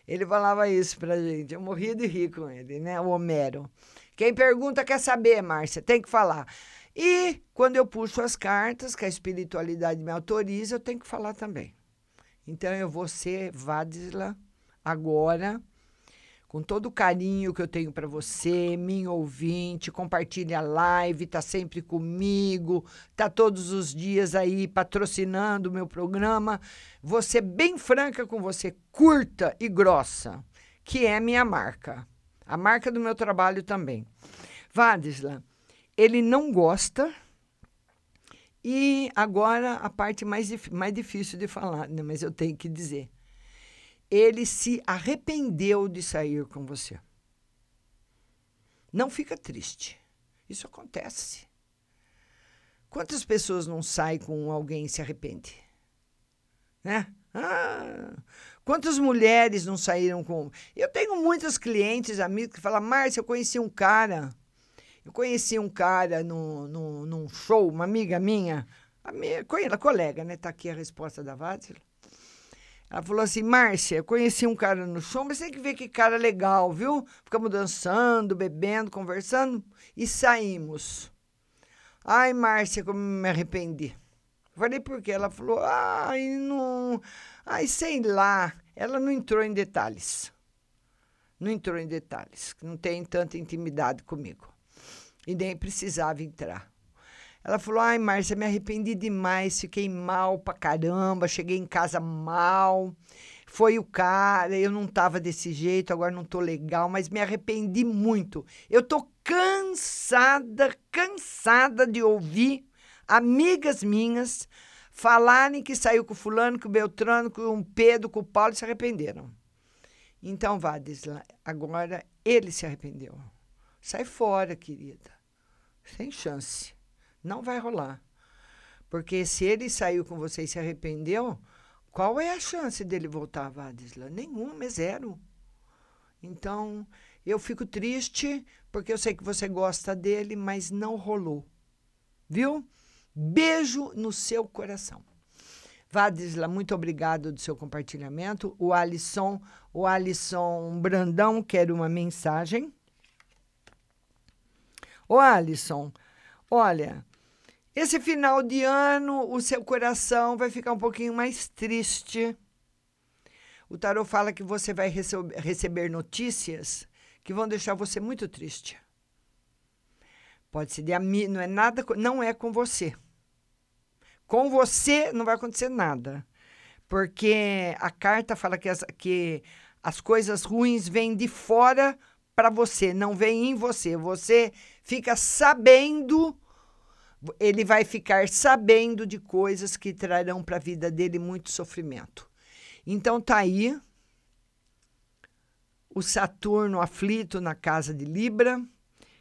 Ele falava isso pra gente, eu morria de rir com ele, né? O Homero. Quem pergunta quer saber, Márcia, tem que falar. E quando eu puxo as cartas, que a espiritualidade me autoriza, eu tenho que falar também. Então eu vou ser Vadisla agora com todo o carinho que eu tenho para você, minha ouvinte, compartilha a live, tá sempre comigo, tá todos os dias aí patrocinando o meu programa. Você bem franca com você, curta e grossa, que é minha marca. A marca do meu trabalho também. Vadisla, ele não gosta e agora a parte mais, mais difícil de falar, né? mas eu tenho que dizer ele se arrependeu de sair com você. Não fica triste. Isso acontece. Quantas pessoas não saem com alguém e se arrepende? Né? Ah, quantas mulheres não saíram com. Eu tenho muitos clientes, amigos, que falam: Márcia, eu conheci um cara. Eu conheci um cara no, no, num show, uma amiga minha, a minha, colega, né? Tá aqui a resposta da Vátila. Ela falou assim: Márcia, eu conheci um cara no show, mas tem que ver que cara legal, viu? Ficamos dançando, bebendo, conversando e saímos. Ai, Márcia, como me arrependi. Falei por quê? Ela falou: ai, não. Ai, sei lá. Ela não entrou em detalhes. Não entrou em detalhes. Não tem tanta intimidade comigo. E nem precisava entrar. Ela falou: Ai, Márcia, me arrependi demais, fiquei mal pra caramba, cheguei em casa mal. Foi o cara, eu não tava desse jeito, agora não tô legal, mas me arrependi muito. Eu tô cansada, cansada de ouvir amigas minhas falarem que saiu com fulano, com Beltrano, com Pedro, com o Paulo e se arrependeram. Então, Vadisla, agora ele se arrependeu. Sai fora, querida. Sem chance. Não vai rolar. Porque se ele saiu com você e se arrependeu, qual é a chance dele voltar, Vadisla? Nenhuma, é zero. Então, eu fico triste porque eu sei que você gosta dele, mas não rolou. Viu? Beijo no seu coração. Vadisla, muito obrigado do seu compartilhamento. O Alisson, o Alisson Brandão quer uma mensagem. Ô Alisson, olha, esse final de ano, o seu coração vai ficar um pouquinho mais triste. O tarot fala que você vai rece receber notícias que vão deixar você muito triste. Pode ser de amigo, não é nada, não é com você. Com você não vai acontecer nada. Porque a carta fala que as, que as coisas ruins vêm de fora para você, não vêm em você. Você fica sabendo ele vai ficar sabendo de coisas que trarão para a vida dele muito sofrimento. Então tá aí o Saturno aflito na casa de Libra,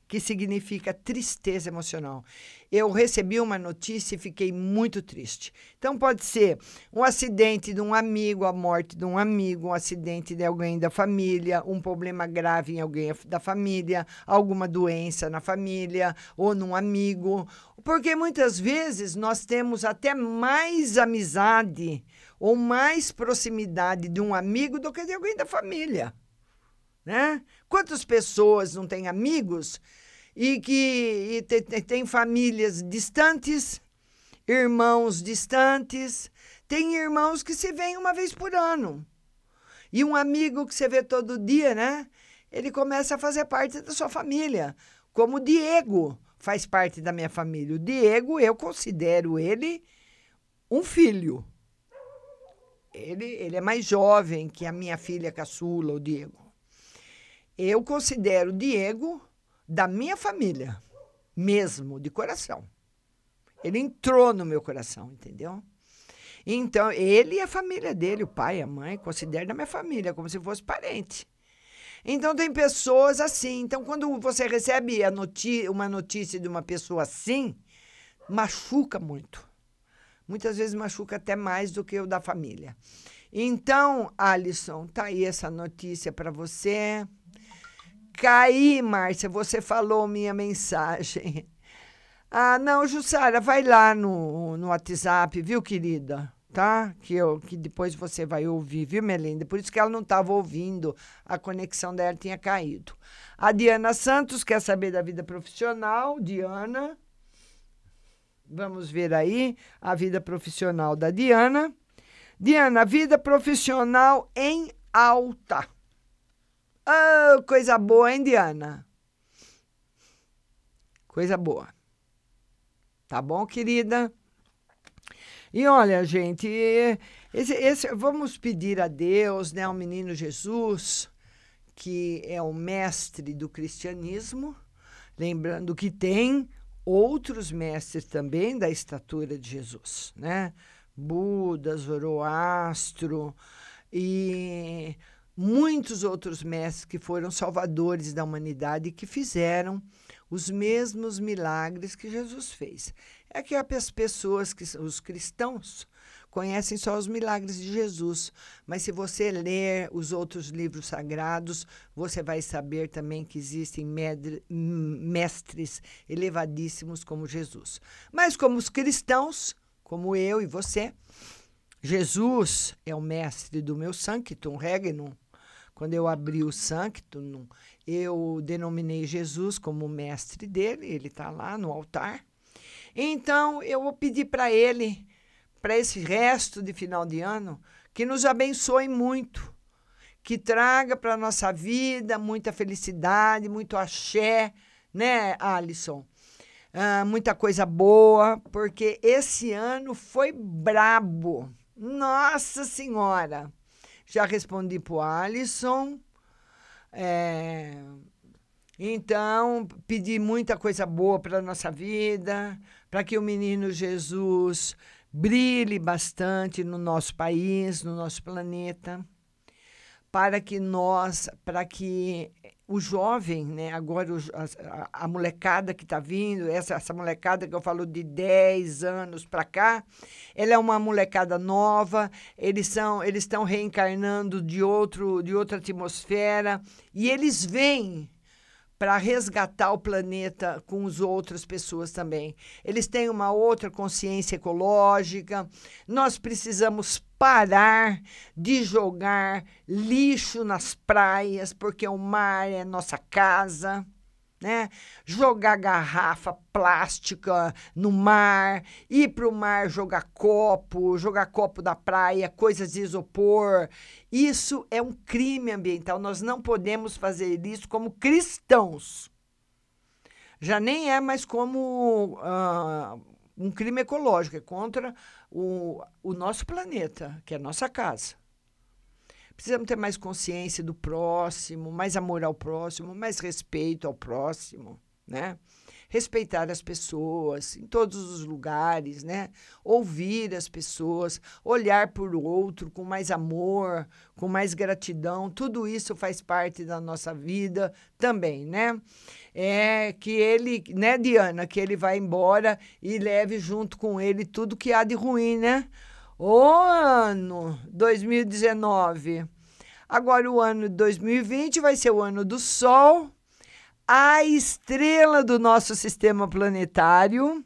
que significa tristeza emocional. Eu recebi uma notícia e fiquei muito triste. Então, pode ser um acidente de um amigo, a morte de um amigo, um acidente de alguém da família, um problema grave em alguém da família, alguma doença na família ou num amigo. Porque muitas vezes nós temos até mais amizade ou mais proximidade de um amigo do que de alguém da família. Né? Quantas pessoas não têm amigos e que e te, tem famílias distantes, irmãos distantes, tem irmãos que se veem uma vez por ano. E um amigo que você vê todo dia, né? Ele começa a fazer parte da sua família, como o Diego faz parte da minha família. O Diego, eu considero ele um filho. Ele, ele é mais jovem que a minha filha caçula, o Diego. Eu considero o Diego da minha família, mesmo, de coração. Ele entrou no meu coração, entendeu? Então, ele e a família dele, o pai, a mãe, considero da minha família, como se fosse parente. Então, tem pessoas assim. Então, quando você recebe noti uma notícia de uma pessoa assim, machuca muito. Muitas vezes machuca até mais do que o da família. Então, Alisson, tá aí essa notícia para você. Caí, Márcia, você falou minha mensagem. Ah, não, Jussara, vai lá no, no WhatsApp, viu, querida? Tá? Que, eu, que depois você vai ouvir, viu, Melinda? Por isso que ela não estava ouvindo, a conexão dela tinha caído. A Diana Santos quer saber da vida profissional. Diana. Vamos ver aí a vida profissional da Diana. Diana, vida profissional em alta. Oh, coisa boa, hein, Diana? Coisa boa. Tá bom, querida? E olha, gente, esse, esse, vamos pedir a Deus, né, ao menino Jesus, que é o mestre do cristianismo, lembrando que tem outros mestres também da estatura de Jesus, né? Buda, Zoroastro e muitos outros mestres que foram salvadores da humanidade e que fizeram os mesmos milagres que Jesus fez. É que as pessoas, que os cristãos, conhecem só os milagres de Jesus. Mas se você ler os outros livros sagrados, você vai saber também que existem mestres elevadíssimos como Jesus. Mas como os cristãos, como eu e você, Jesus é o mestre do meu Sanctum Regnum. Quando eu abri o Sanctum, eu denominei Jesus como mestre dele, ele está lá no altar. Então, eu vou pedir para ele, para esse resto de final de ano, que nos abençoe muito, que traga para a nossa vida muita felicidade, muito axé, né, Alisson? Ah, muita coisa boa, porque esse ano foi brabo. Nossa Senhora! Já respondi para o Alisson. É, então, pedi muita coisa boa para a nossa vida, para que o menino Jesus brilhe bastante no nosso país, no nosso planeta, para que nós, para que o jovem, né, agora a, a, molecada que está vindo, essa, essa molecada que eu falo de 10 anos para cá, ela é uma molecada nova, eles são eles estão reencarnando de outro de outra atmosfera e eles vêm para resgatar o planeta com as outras pessoas também. Eles têm uma outra consciência ecológica. Nós precisamos parar de jogar lixo nas praias, porque o mar é nossa casa né? Jogar garrafa plástica no mar, ir para o mar jogar copo, jogar copo da praia, coisas de isopor. Isso é um crime ambiental. Nós não podemos fazer isso como cristãos. Já nem é mais como uh, um crime ecológico, é contra o, o nosso planeta, que é a nossa casa. Precisamos ter mais consciência do próximo, mais amor ao próximo, mais respeito ao próximo, né? Respeitar as pessoas em todos os lugares, né? Ouvir as pessoas, olhar por outro com mais amor, com mais gratidão, tudo isso faz parte da nossa vida também, né? É que ele, né, Diana, que ele vai embora e leve junto com ele tudo que há de ruim, né? O ano 2019. Agora, o ano 2020 vai ser o ano do Sol, a estrela do nosso sistema planetário.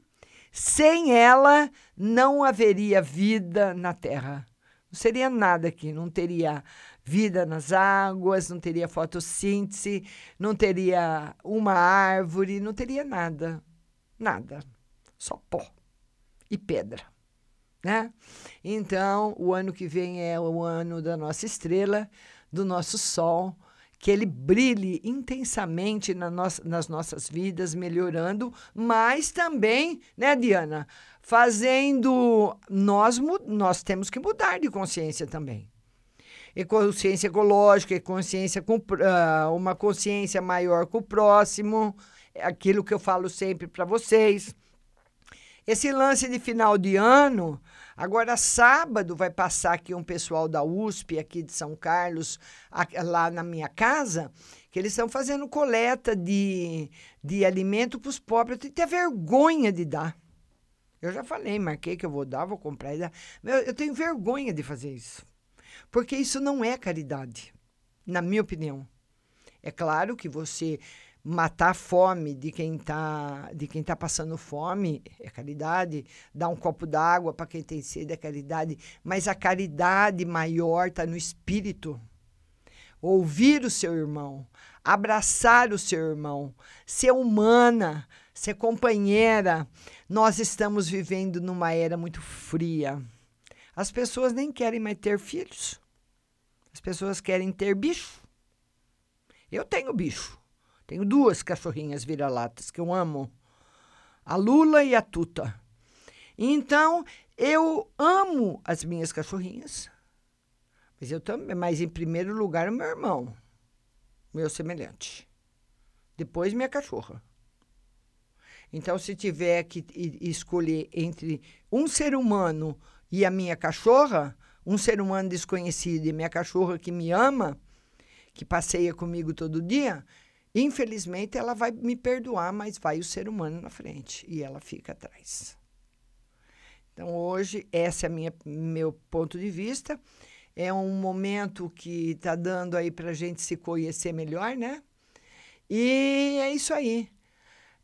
Sem ela, não haveria vida na Terra. Não seria nada aqui, não teria vida nas águas, não teria fotossíntese, não teria uma árvore, não teria nada. Nada. Só pó e pedra né? Então, o ano que vem é o ano da nossa estrela, do nosso sol, que ele brilhe intensamente na nossa, nas nossas vidas, melhorando, mas também, né, Diana, fazendo nós nós temos que mudar de consciência também. E consciência ecológica, e consciência com uh, uma consciência maior com o próximo, é aquilo que eu falo sempre para vocês. Esse lance de final de ano, Agora, sábado, vai passar aqui um pessoal da USP, aqui de São Carlos, lá na minha casa, que eles estão fazendo coleta de, de alimento para os pobres. Eu tenho que ter vergonha de dar. Eu já falei, marquei que eu vou dar, vou comprar e dar. Eu tenho vergonha de fazer isso. Porque isso não é caridade, na minha opinião. É claro que você matar a fome de quem está de quem tá passando fome é caridade, dar um copo d'água para quem tem sede é caridade, mas a caridade maior está no espírito. Ouvir o seu irmão, abraçar o seu irmão, ser humana, ser companheira. Nós estamos vivendo numa era muito fria. As pessoas nem querem mais ter filhos. As pessoas querem ter bicho. Eu tenho bicho. Tenho duas cachorrinhas vira-latas que eu amo, a Lula e a Tuta. Então, eu amo as minhas cachorrinhas, mas eu também, mas em primeiro lugar o meu irmão, meu semelhante. Depois minha cachorra. Então, se tiver que escolher entre um ser humano e a minha cachorra, um ser humano desconhecido e minha cachorra que me ama, que passeia comigo todo dia, Infelizmente, ela vai me perdoar, mas vai o ser humano na frente e ela fica atrás. Então, hoje, esse é minha, meu ponto de vista. É um momento que está dando aí para a gente se conhecer melhor, né? E é isso aí.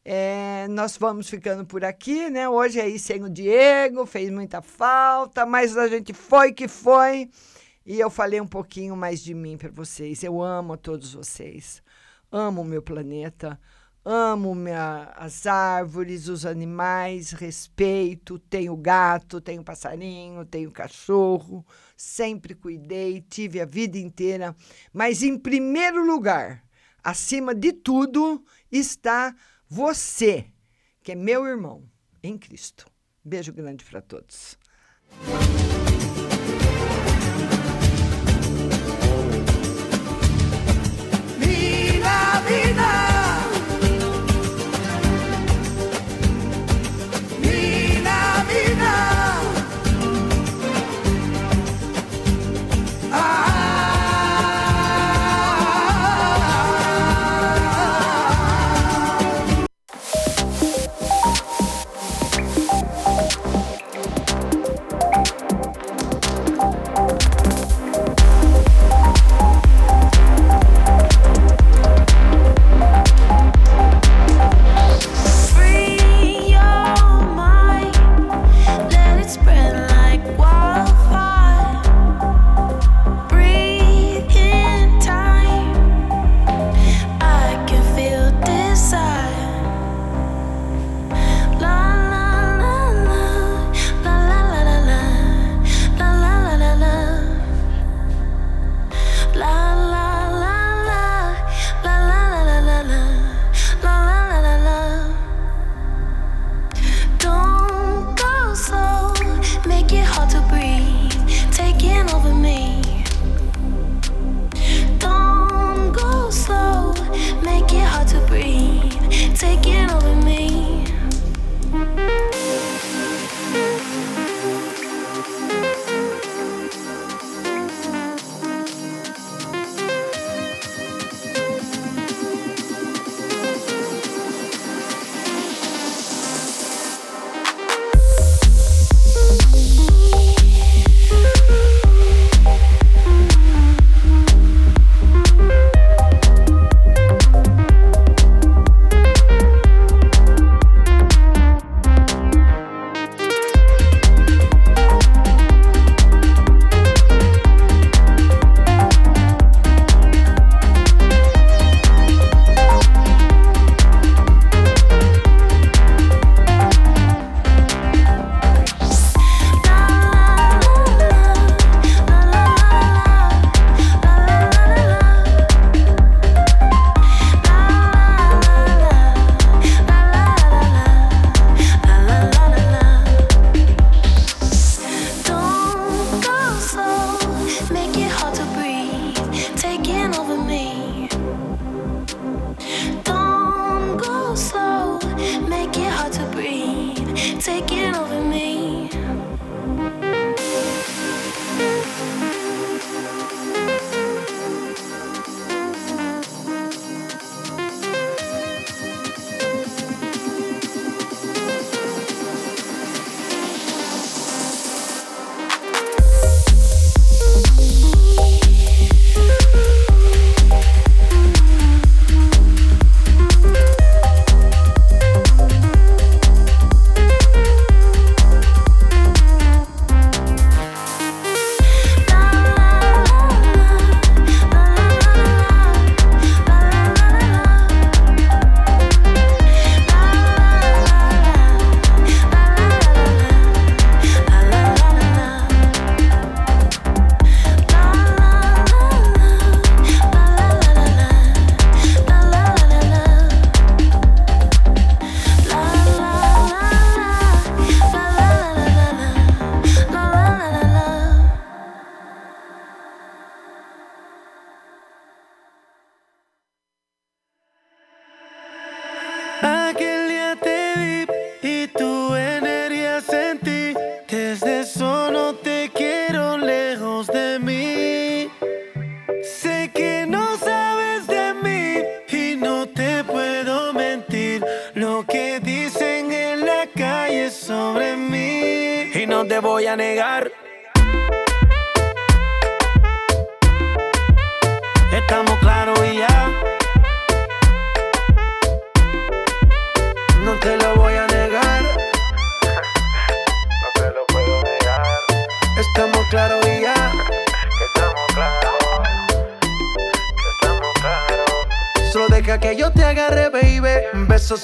É, nós vamos ficando por aqui, né? Hoje aí sem o Diego, fez muita falta, mas a gente foi que foi. E eu falei um pouquinho mais de mim para vocês. Eu amo todos vocês. Amo o meu planeta amo minha, as árvores, os animais, respeito, tenho gato, tenho passarinho, tenho cachorro, sempre cuidei, tive a vida inteira, mas em primeiro lugar, acima de tudo, está você, que é meu irmão em Cristo. Beijo grande para todos.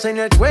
in it.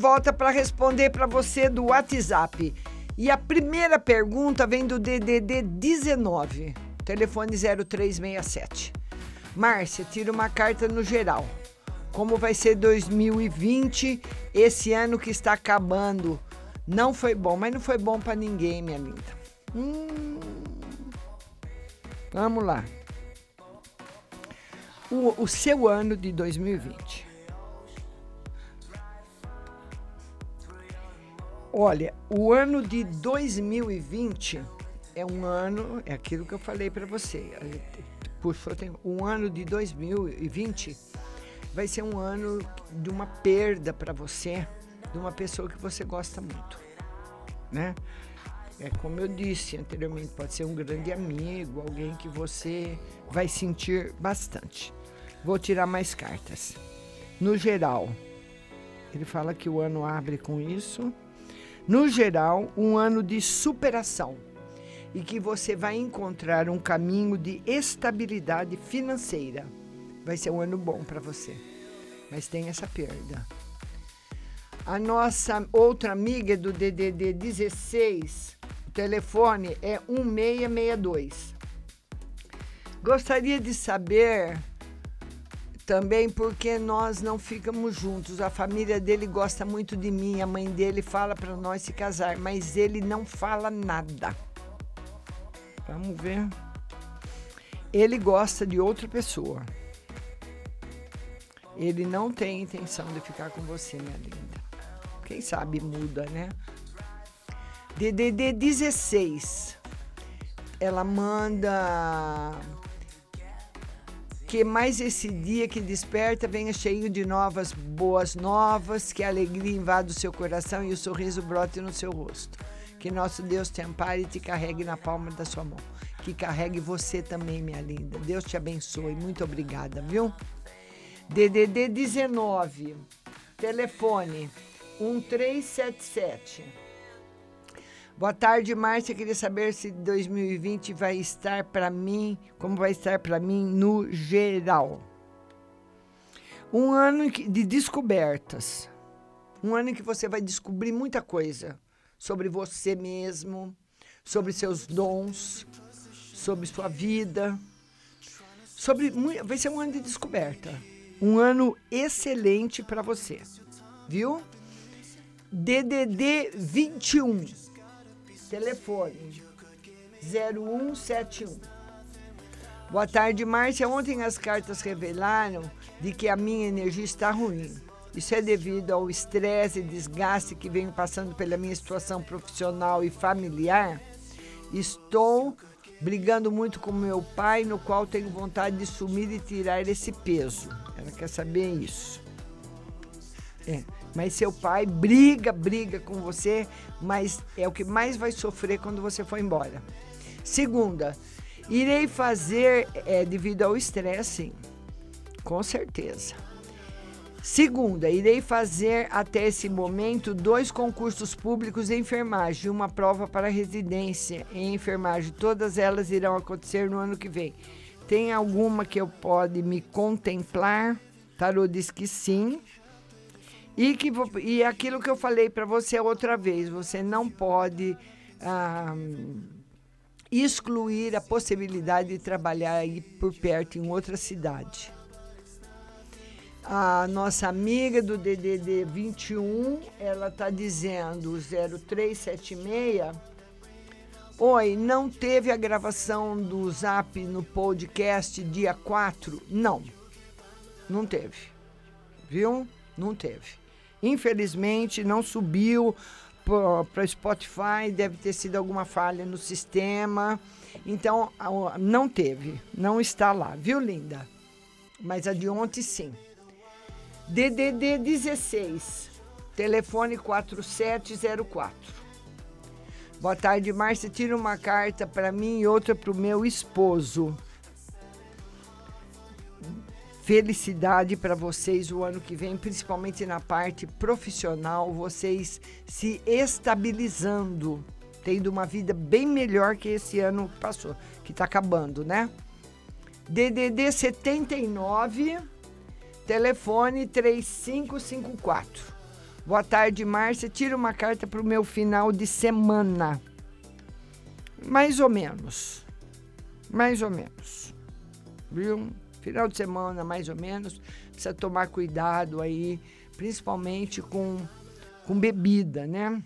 Volta para responder para você do WhatsApp. E a primeira pergunta vem do DDD 19, telefone 0367. Márcia, tira uma carta no geral. Como vai ser 2020, esse ano que está acabando? Não foi bom, mas não foi bom para ninguém, minha linda. Hum. Vamos lá. O, o seu ano de 2020. Olha, o ano de 2020 é um ano, é aquilo que eu falei para você. Puxou, tem um ano de 2020 vai ser um ano de uma perda para você, de uma pessoa que você gosta muito, né? É como eu disse anteriormente, pode ser um grande amigo, alguém que você vai sentir bastante. Vou tirar mais cartas. No geral, ele fala que o ano abre com isso. No geral, um ano de superação e que você vai encontrar um caminho de estabilidade financeira. Vai ser um ano bom para você, mas tem essa perda. A nossa outra amiga do DDD 16, o telefone é 1662. Gostaria de saber também porque nós não ficamos juntos. A família dele gosta muito de mim, a mãe dele fala para nós se casar, mas ele não fala nada. Vamos ver. Ele gosta de outra pessoa. Ele não tem intenção de ficar com você, minha linda. Quem sabe muda, né? DDD 16. Ela manda que mais esse dia que desperta venha cheio de novas boas novas, que a alegria invada o seu coração e o sorriso brote no seu rosto. Que nosso Deus te ampare e te carregue na palma da sua mão. Que carregue você também, minha linda. Deus te abençoe. Muito obrigada, viu? DDD 19, telefone 1377. Boa tarde, Márcia. Queria saber se 2020 vai estar para mim, como vai estar para mim no geral. Um ano de descobertas. Um ano em que você vai descobrir muita coisa sobre você mesmo, sobre seus dons, sobre sua vida. Sobre vai ser um ano de descoberta. Um ano excelente para você. Viu? DDD 21 telefone 0171. Boa tarde, Márcia. Ontem as cartas revelaram de que a minha energia está ruim. Isso é devido ao estresse e desgaste que venho passando pela minha situação profissional e familiar. Estou brigando muito com meu pai, no qual tenho vontade de sumir e tirar esse peso. Ela quer saber isso. É. Mas seu pai briga, briga com você, mas é o que mais vai sofrer quando você for embora. Segunda, irei fazer é, devido ao estresse, com certeza. Segunda, irei fazer até esse momento dois concursos públicos de enfermagem, uma prova para residência em enfermagem. Todas elas irão acontecer no ano que vem. Tem alguma que eu pode me contemplar? Tarô diz que sim. E, que, e aquilo que eu falei para você outra vez, você não pode ah, excluir a possibilidade de trabalhar aí por perto em outra cidade. A nossa amiga do DDD 21, ela está dizendo 0376. Oi, não teve a gravação do Zap no podcast dia 4? Não, não teve. Viu? Não teve. Infelizmente, não subiu para Spotify, deve ter sido alguma falha no sistema. Então, não teve, não está lá, viu, linda? Mas a de ontem sim. DDD 16, telefone 4704. Boa tarde, Márcia. Tira uma carta para mim e outra para o meu esposo. Felicidade para vocês o ano que vem, principalmente na parte profissional, vocês se estabilizando, tendo uma vida bem melhor que esse ano que passou, que está acabando, né? DDD 79, telefone 3554. Boa tarde, Márcia. Tira uma carta para o meu final de semana. Mais ou menos. Mais ou menos. Viu? Final de semana, mais ou menos. Precisa tomar cuidado aí, principalmente com, com bebida, né?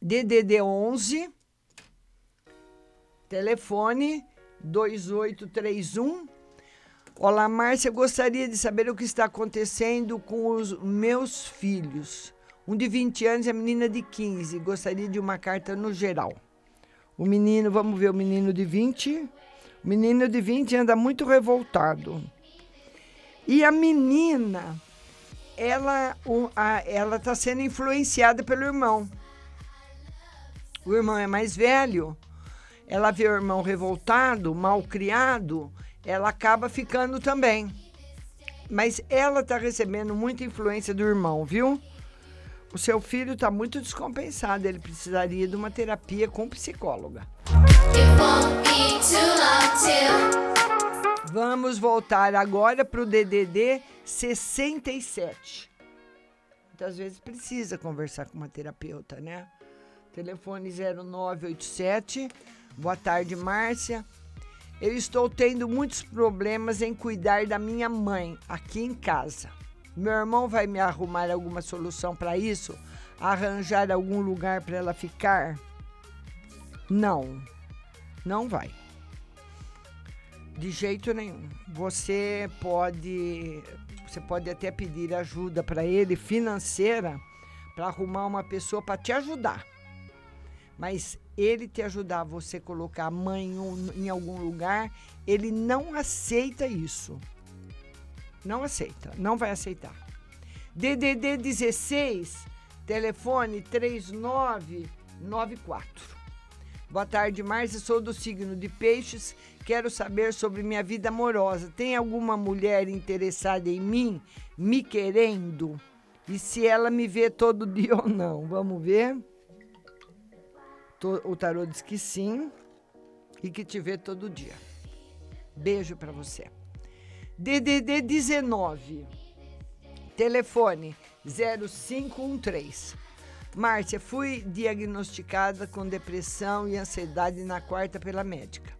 DDD 11, telefone 2831. Olá, Márcia. Gostaria de saber o que está acontecendo com os meus filhos. Um de 20 anos e a menina de 15. Gostaria de uma carta no geral. O menino, vamos ver o menino de 20. Menino de 20 anda muito revoltado. E a menina, ela o- a- ela está sendo influenciada pelo irmão. O irmão é mais velho. Ela vê o irmão revoltado, mal criado, ela acaba ficando também. Mas ela está recebendo muita influência do irmão, viu? O seu filho está muito descompensado. Ele precisaria de uma terapia com psicóloga. Vamos voltar agora para o DDD 67. Muitas vezes precisa conversar com uma terapeuta, né? Telefone 0987. Boa tarde, Márcia. Eu estou tendo muitos problemas em cuidar da minha mãe aqui em casa. Meu irmão vai me arrumar alguma solução para isso? Arranjar algum lugar para ela ficar? Não, não vai. De jeito nenhum. Você pode, você pode até pedir ajuda para ele financeira para arrumar uma pessoa para te ajudar. Mas ele te ajudar você colocar a mãe em algum lugar, ele não aceita isso. Não aceita, não vai aceitar. DDD 16, telefone 3994. Boa tarde, Márcia. Sou do signo de Peixes. Quero saber sobre minha vida amorosa. Tem alguma mulher interessada em mim, me querendo? E se ela me vê todo dia ou não? Vamos ver. O tarô diz que sim e que te vê todo dia. Beijo pra você. DDD 19. Telefone 0513. Márcia, fui diagnosticada com depressão e ansiedade na quarta pela médica.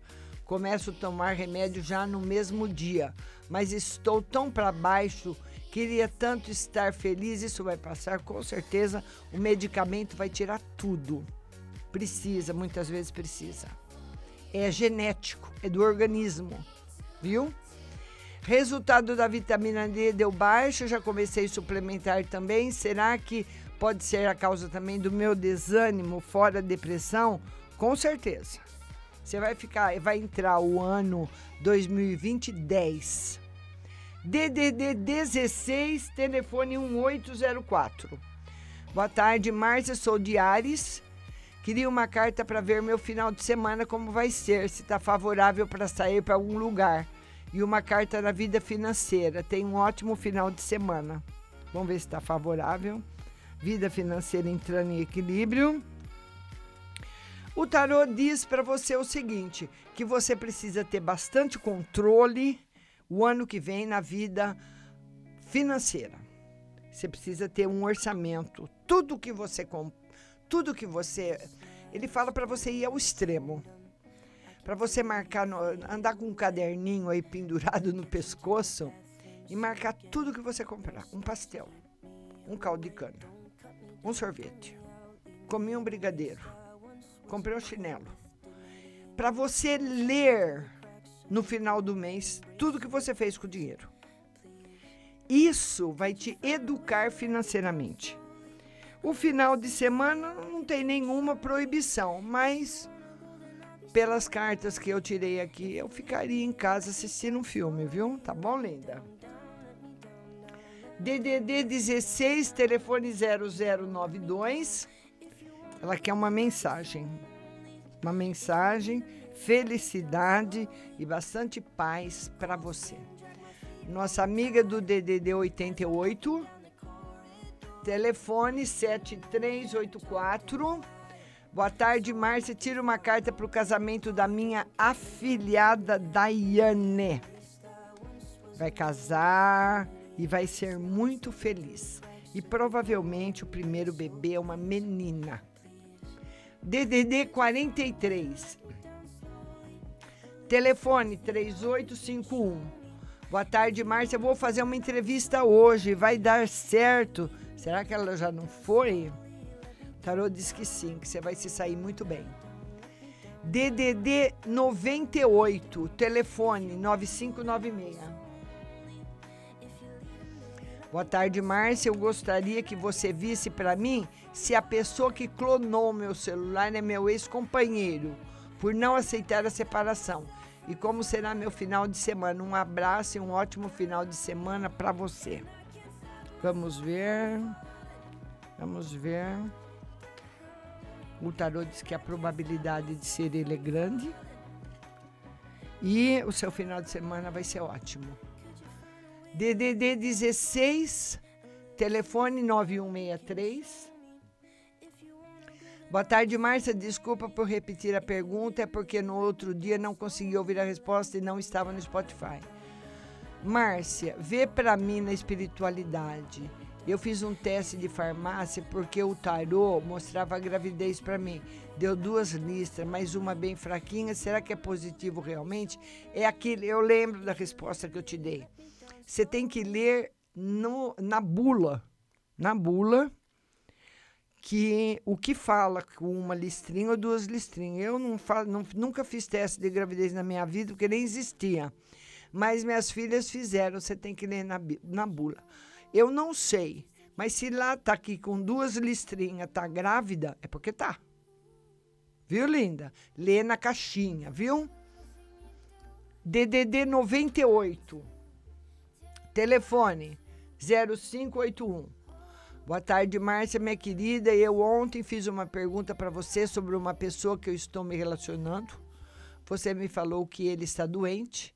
Começo a tomar remédio já no mesmo dia, mas estou tão para baixo, queria tanto estar feliz, isso vai passar com certeza. O medicamento vai tirar tudo. Precisa, muitas vezes precisa. É genético, é do organismo, viu? Resultado da vitamina D deu baixo, já comecei a suplementar também. Será que pode ser a causa também do meu desânimo, fora depressão? Com certeza. Você vai ficar, vai entrar o ano 2020 10. DDD 16, telefone 1804. Boa tarde, Márcia, sou de Ares. Queria uma carta para ver meu final de semana como vai ser, se está favorável para sair para algum lugar. E uma carta na vida financeira. Tem um ótimo final de semana. Vamos ver se está favorável. Vida financeira entrando em equilíbrio. O tarô diz para você o seguinte: que você precisa ter bastante controle o ano que vem na vida financeira. Você precisa ter um orçamento. Tudo que você tudo que você. Ele fala para você ir ao extremo. Para você marcar, no- andar com um caderninho aí pendurado no pescoço e marcar tudo que você comprar. Um pastel, um caldo de cana, um sorvete, comi um brigadeiro, comprei um chinelo. Para você ler no final do mês tudo que você fez com o dinheiro. Isso vai te educar financeiramente. O final de semana não tem nenhuma proibição, mas pelas cartas que eu tirei aqui, eu ficaria em casa assistindo um filme, viu? Tá bom, linda? DDD 16, telefone 0092. Ela quer uma mensagem. Uma mensagem, felicidade e bastante paz para você. Nossa amiga do DDD 88, telefone 7384. Boa tarde, Márcia. Tira uma carta para o casamento da minha afilhada Daiane. Vai casar e vai ser muito feliz. E provavelmente o primeiro bebê é uma menina. DDD 43. Telefone 3851. Boa tarde, Márcia. Vou fazer uma entrevista hoje. Vai dar certo. Será que ela já não foi? Tarô diz que sim, que você vai se sair muito bem. DDD 98, telefone 9596. Boa tarde, Márcia. Eu gostaria que você visse para mim se a pessoa que clonou meu celular é meu ex-companheiro, por não aceitar a separação. E como será meu final de semana? Um abraço e um ótimo final de semana para você. Vamos ver. Vamos ver. O tarô diz que a probabilidade de ser ele é grande. E o seu final de semana vai ser ótimo. DDD 16, telefone 9163. Boa tarde, Márcia. Desculpa por repetir a pergunta, é porque no outro dia não consegui ouvir a resposta e não estava no Spotify. Márcia, vê para mim na espiritualidade. Eu fiz um teste de farmácia porque o tarô mostrava a gravidez para mim. Deu duas listas, mas uma bem fraquinha. Será que é positivo realmente? É aquilo, eu lembro da resposta que eu te dei. Você tem que ler no, na bula, na bula, que o que fala com uma listrinha ou duas listrinhas. Eu não, falo, não nunca fiz teste de gravidez na minha vida, porque nem existia. Mas minhas filhas fizeram, você tem que ler na, na bula. Eu não sei, mas se lá tá aqui com duas listrinhas, tá grávida, é porque tá. Viu, linda? Lê na caixinha, viu? DDD 98. Telefone 0581. Boa tarde, Márcia, minha querida. Eu ontem fiz uma pergunta para você sobre uma pessoa que eu estou me relacionando. Você me falou que ele está doente.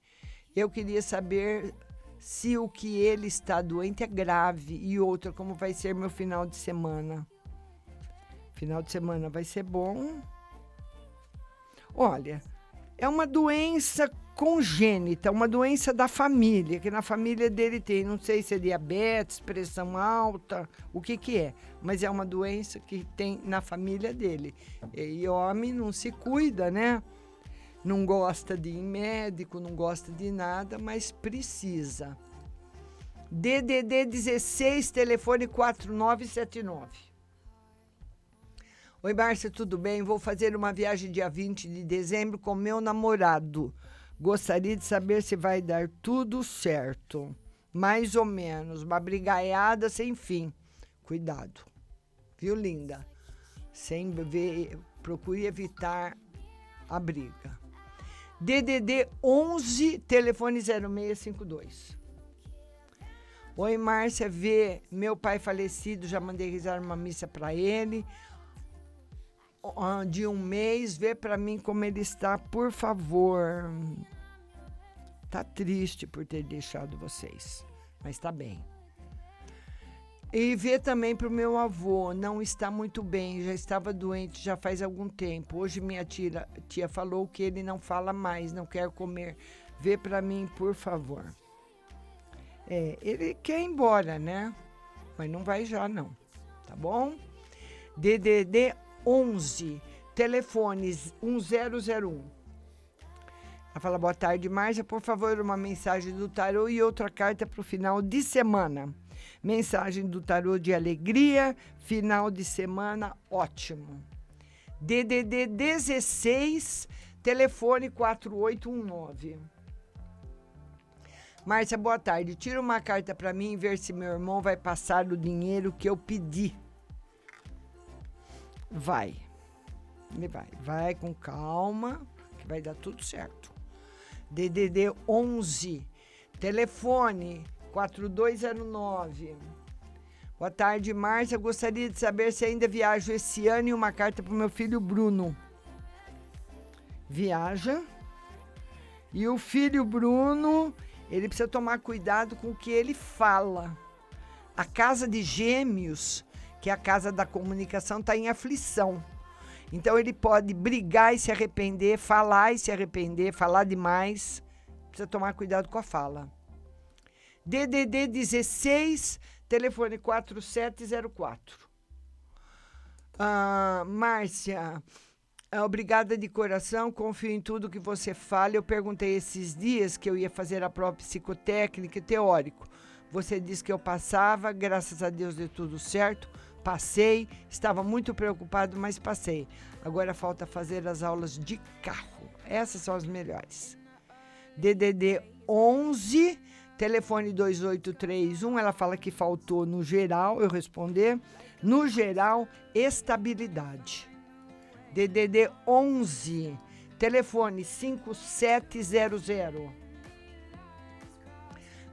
Eu queria saber se o que ele está doente é grave e outra como vai ser meu final de semana. Final de semana vai ser bom. Olha, é uma doença congênita, uma doença da família, que na família dele tem, não sei se é diabetes, pressão alta, o que que é, mas é uma doença que tem na família dele. E homem não se cuida, né? Não gosta de ir médico, não gosta de nada, mas precisa. DDD 16, telefone 4979. Oi, Márcia, tudo bem? Vou fazer uma viagem dia 20 de dezembro com meu namorado. Gostaria de saber se vai dar tudo certo. Mais ou menos. Uma brigaiada sem fim. Cuidado. Viu, linda? Sem ver, procure evitar a briga. DDD 11, telefone 0652. Oi, Márcia, vê meu pai falecido, já mandei rezar uma missa para ele de um mês, vê para mim como ele está, por favor. Tá triste por ter deixado vocês, mas tá bem. E vê também para o meu avô, não está muito bem, já estava doente já faz algum tempo. Hoje minha tia, tia falou que ele não fala mais, não quer comer. Vê para mim, por favor. É, ele quer ir embora, né? Mas não vai já não, tá bom? DDD 11, telefones 1001. Ela fala, boa tarde, Márcia, por favor, uma mensagem do tarô e outra carta para o final de semana. Mensagem do tarô de alegria, final de semana ótimo. DDD 16, telefone 4819. Márcia, boa tarde. Tira uma carta para mim e ver se meu irmão vai passar o dinheiro que eu pedi. vai. Vai. Vai com calma, que vai dar tudo certo. DDD 11, telefone 4209. Boa tarde, Márcia. Gostaria de saber se ainda viajo esse ano e uma carta para o meu filho Bruno. Viaja. E o filho Bruno, ele precisa tomar cuidado com o que ele fala. A casa de gêmeos, que é a casa da comunicação, está em aflição. Então ele pode brigar e se arrepender, falar e se arrepender, falar demais. Precisa tomar cuidado com a fala. DDD 16, telefone 4704. Ah, Márcia, ah, obrigada de coração, confio em tudo que você fala. Eu perguntei esses dias que eu ia fazer a prova psicotécnica e teórico. Você disse que eu passava, graças a Deus deu tudo certo. Passei, estava muito preocupado, mas passei. Agora falta fazer as aulas de carro. Essas são as melhores. DDD 11, telefone 2831. Ela fala que faltou no geral, eu responder. No geral, estabilidade. DDD 11, telefone 5700.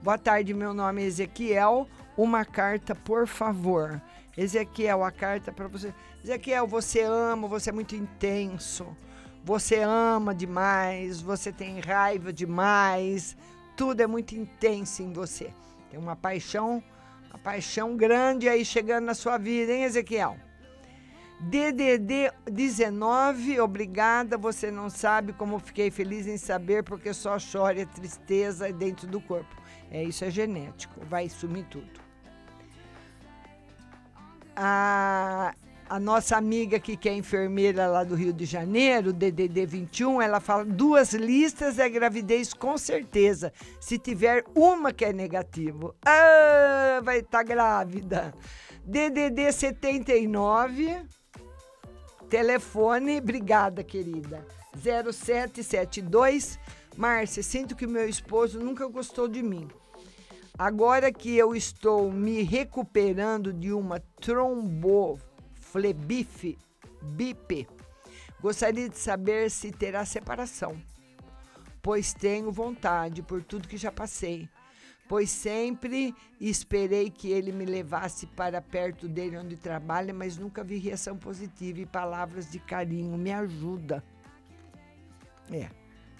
Boa tarde, meu nome é Ezequiel. Uma carta, por favor. Ezequiel, a carta para você. Ezequiel, você ama, você é muito intenso. Você ama demais, você tem raiva demais. Tudo é muito intenso em você. Tem uma paixão, uma paixão grande aí chegando na sua vida, hein, Ezequiel? DDD 19, obrigada. Você não sabe como fiquei feliz em saber, porque só chora e tristeza dentro do corpo. É isso, é genético, vai sumir tudo. A, a nossa amiga aqui, que é enfermeira lá do Rio de Janeiro, DDD 21, ela fala: duas listas é gravidez com certeza. Se tiver uma que é negativo, ah, vai estar tá grávida. DDD 79. Telefone, obrigada, querida. 0772. Márcia, sinto que meu esposo nunca gostou de mim. Agora que eu estou me recuperando de uma tromboflebife bipe, gostaria de saber se terá separação, pois tenho vontade por tudo que já passei pois sempre esperei que ele me levasse para perto dele onde trabalha, mas nunca vi reação positiva e palavras de carinho. Me ajuda. É,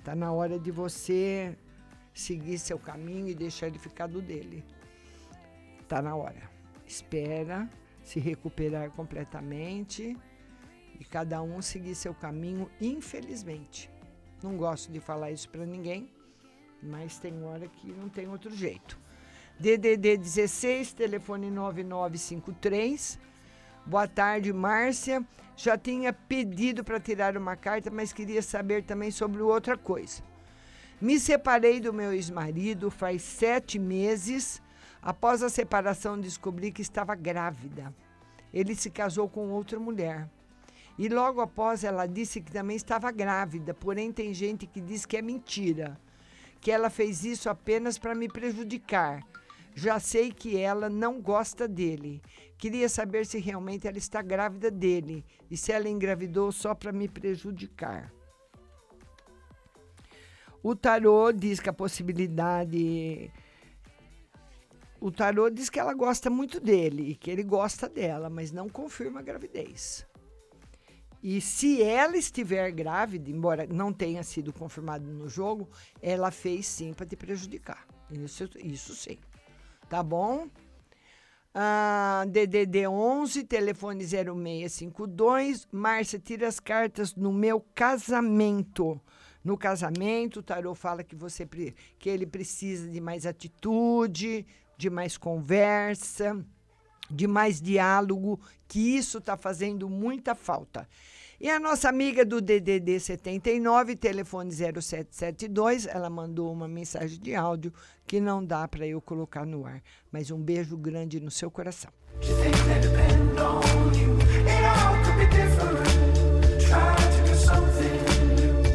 tá na hora de você seguir seu caminho e deixar ele ficar do dele. Tá na hora. Espera se recuperar completamente e cada um seguir seu caminho, infelizmente. Não gosto de falar isso para ninguém, mas tem hora que não tem outro jeito. DDD 16, telefone 9953. Boa tarde, Márcia. Já tinha pedido para tirar uma carta, mas queria saber também sobre outra coisa. Me separei do meu ex-marido faz sete meses. Após a separação, descobri que estava grávida. Ele se casou com outra mulher. E logo após, ela disse que também estava grávida, porém, tem gente que diz que é mentira que ela fez isso apenas para me prejudicar. Já sei que ela não gosta dele. Queria saber se realmente ela está grávida dele e se ela engravidou só para me prejudicar. O tarô diz que a possibilidade. O tarô diz que ela gosta muito dele e que ele gosta dela, mas não confirma a gravidez. E se ela estiver grávida, embora não tenha sido confirmado no jogo, ela fez sim para te prejudicar. Isso, isso sim. Tá bom? Ah, DDD 11, telefone 0652. Márcia, tira as cartas no meu casamento. No casamento, o tarô fala que você que ele precisa de mais atitude, de mais conversa, de mais diálogo, que isso está fazendo muita falta. E a nossa amiga do DDD 79, telefone 0772, ela mandou uma mensagem de áudio que não dá para eu colocar no ar. Mas um beijo grande no seu coração.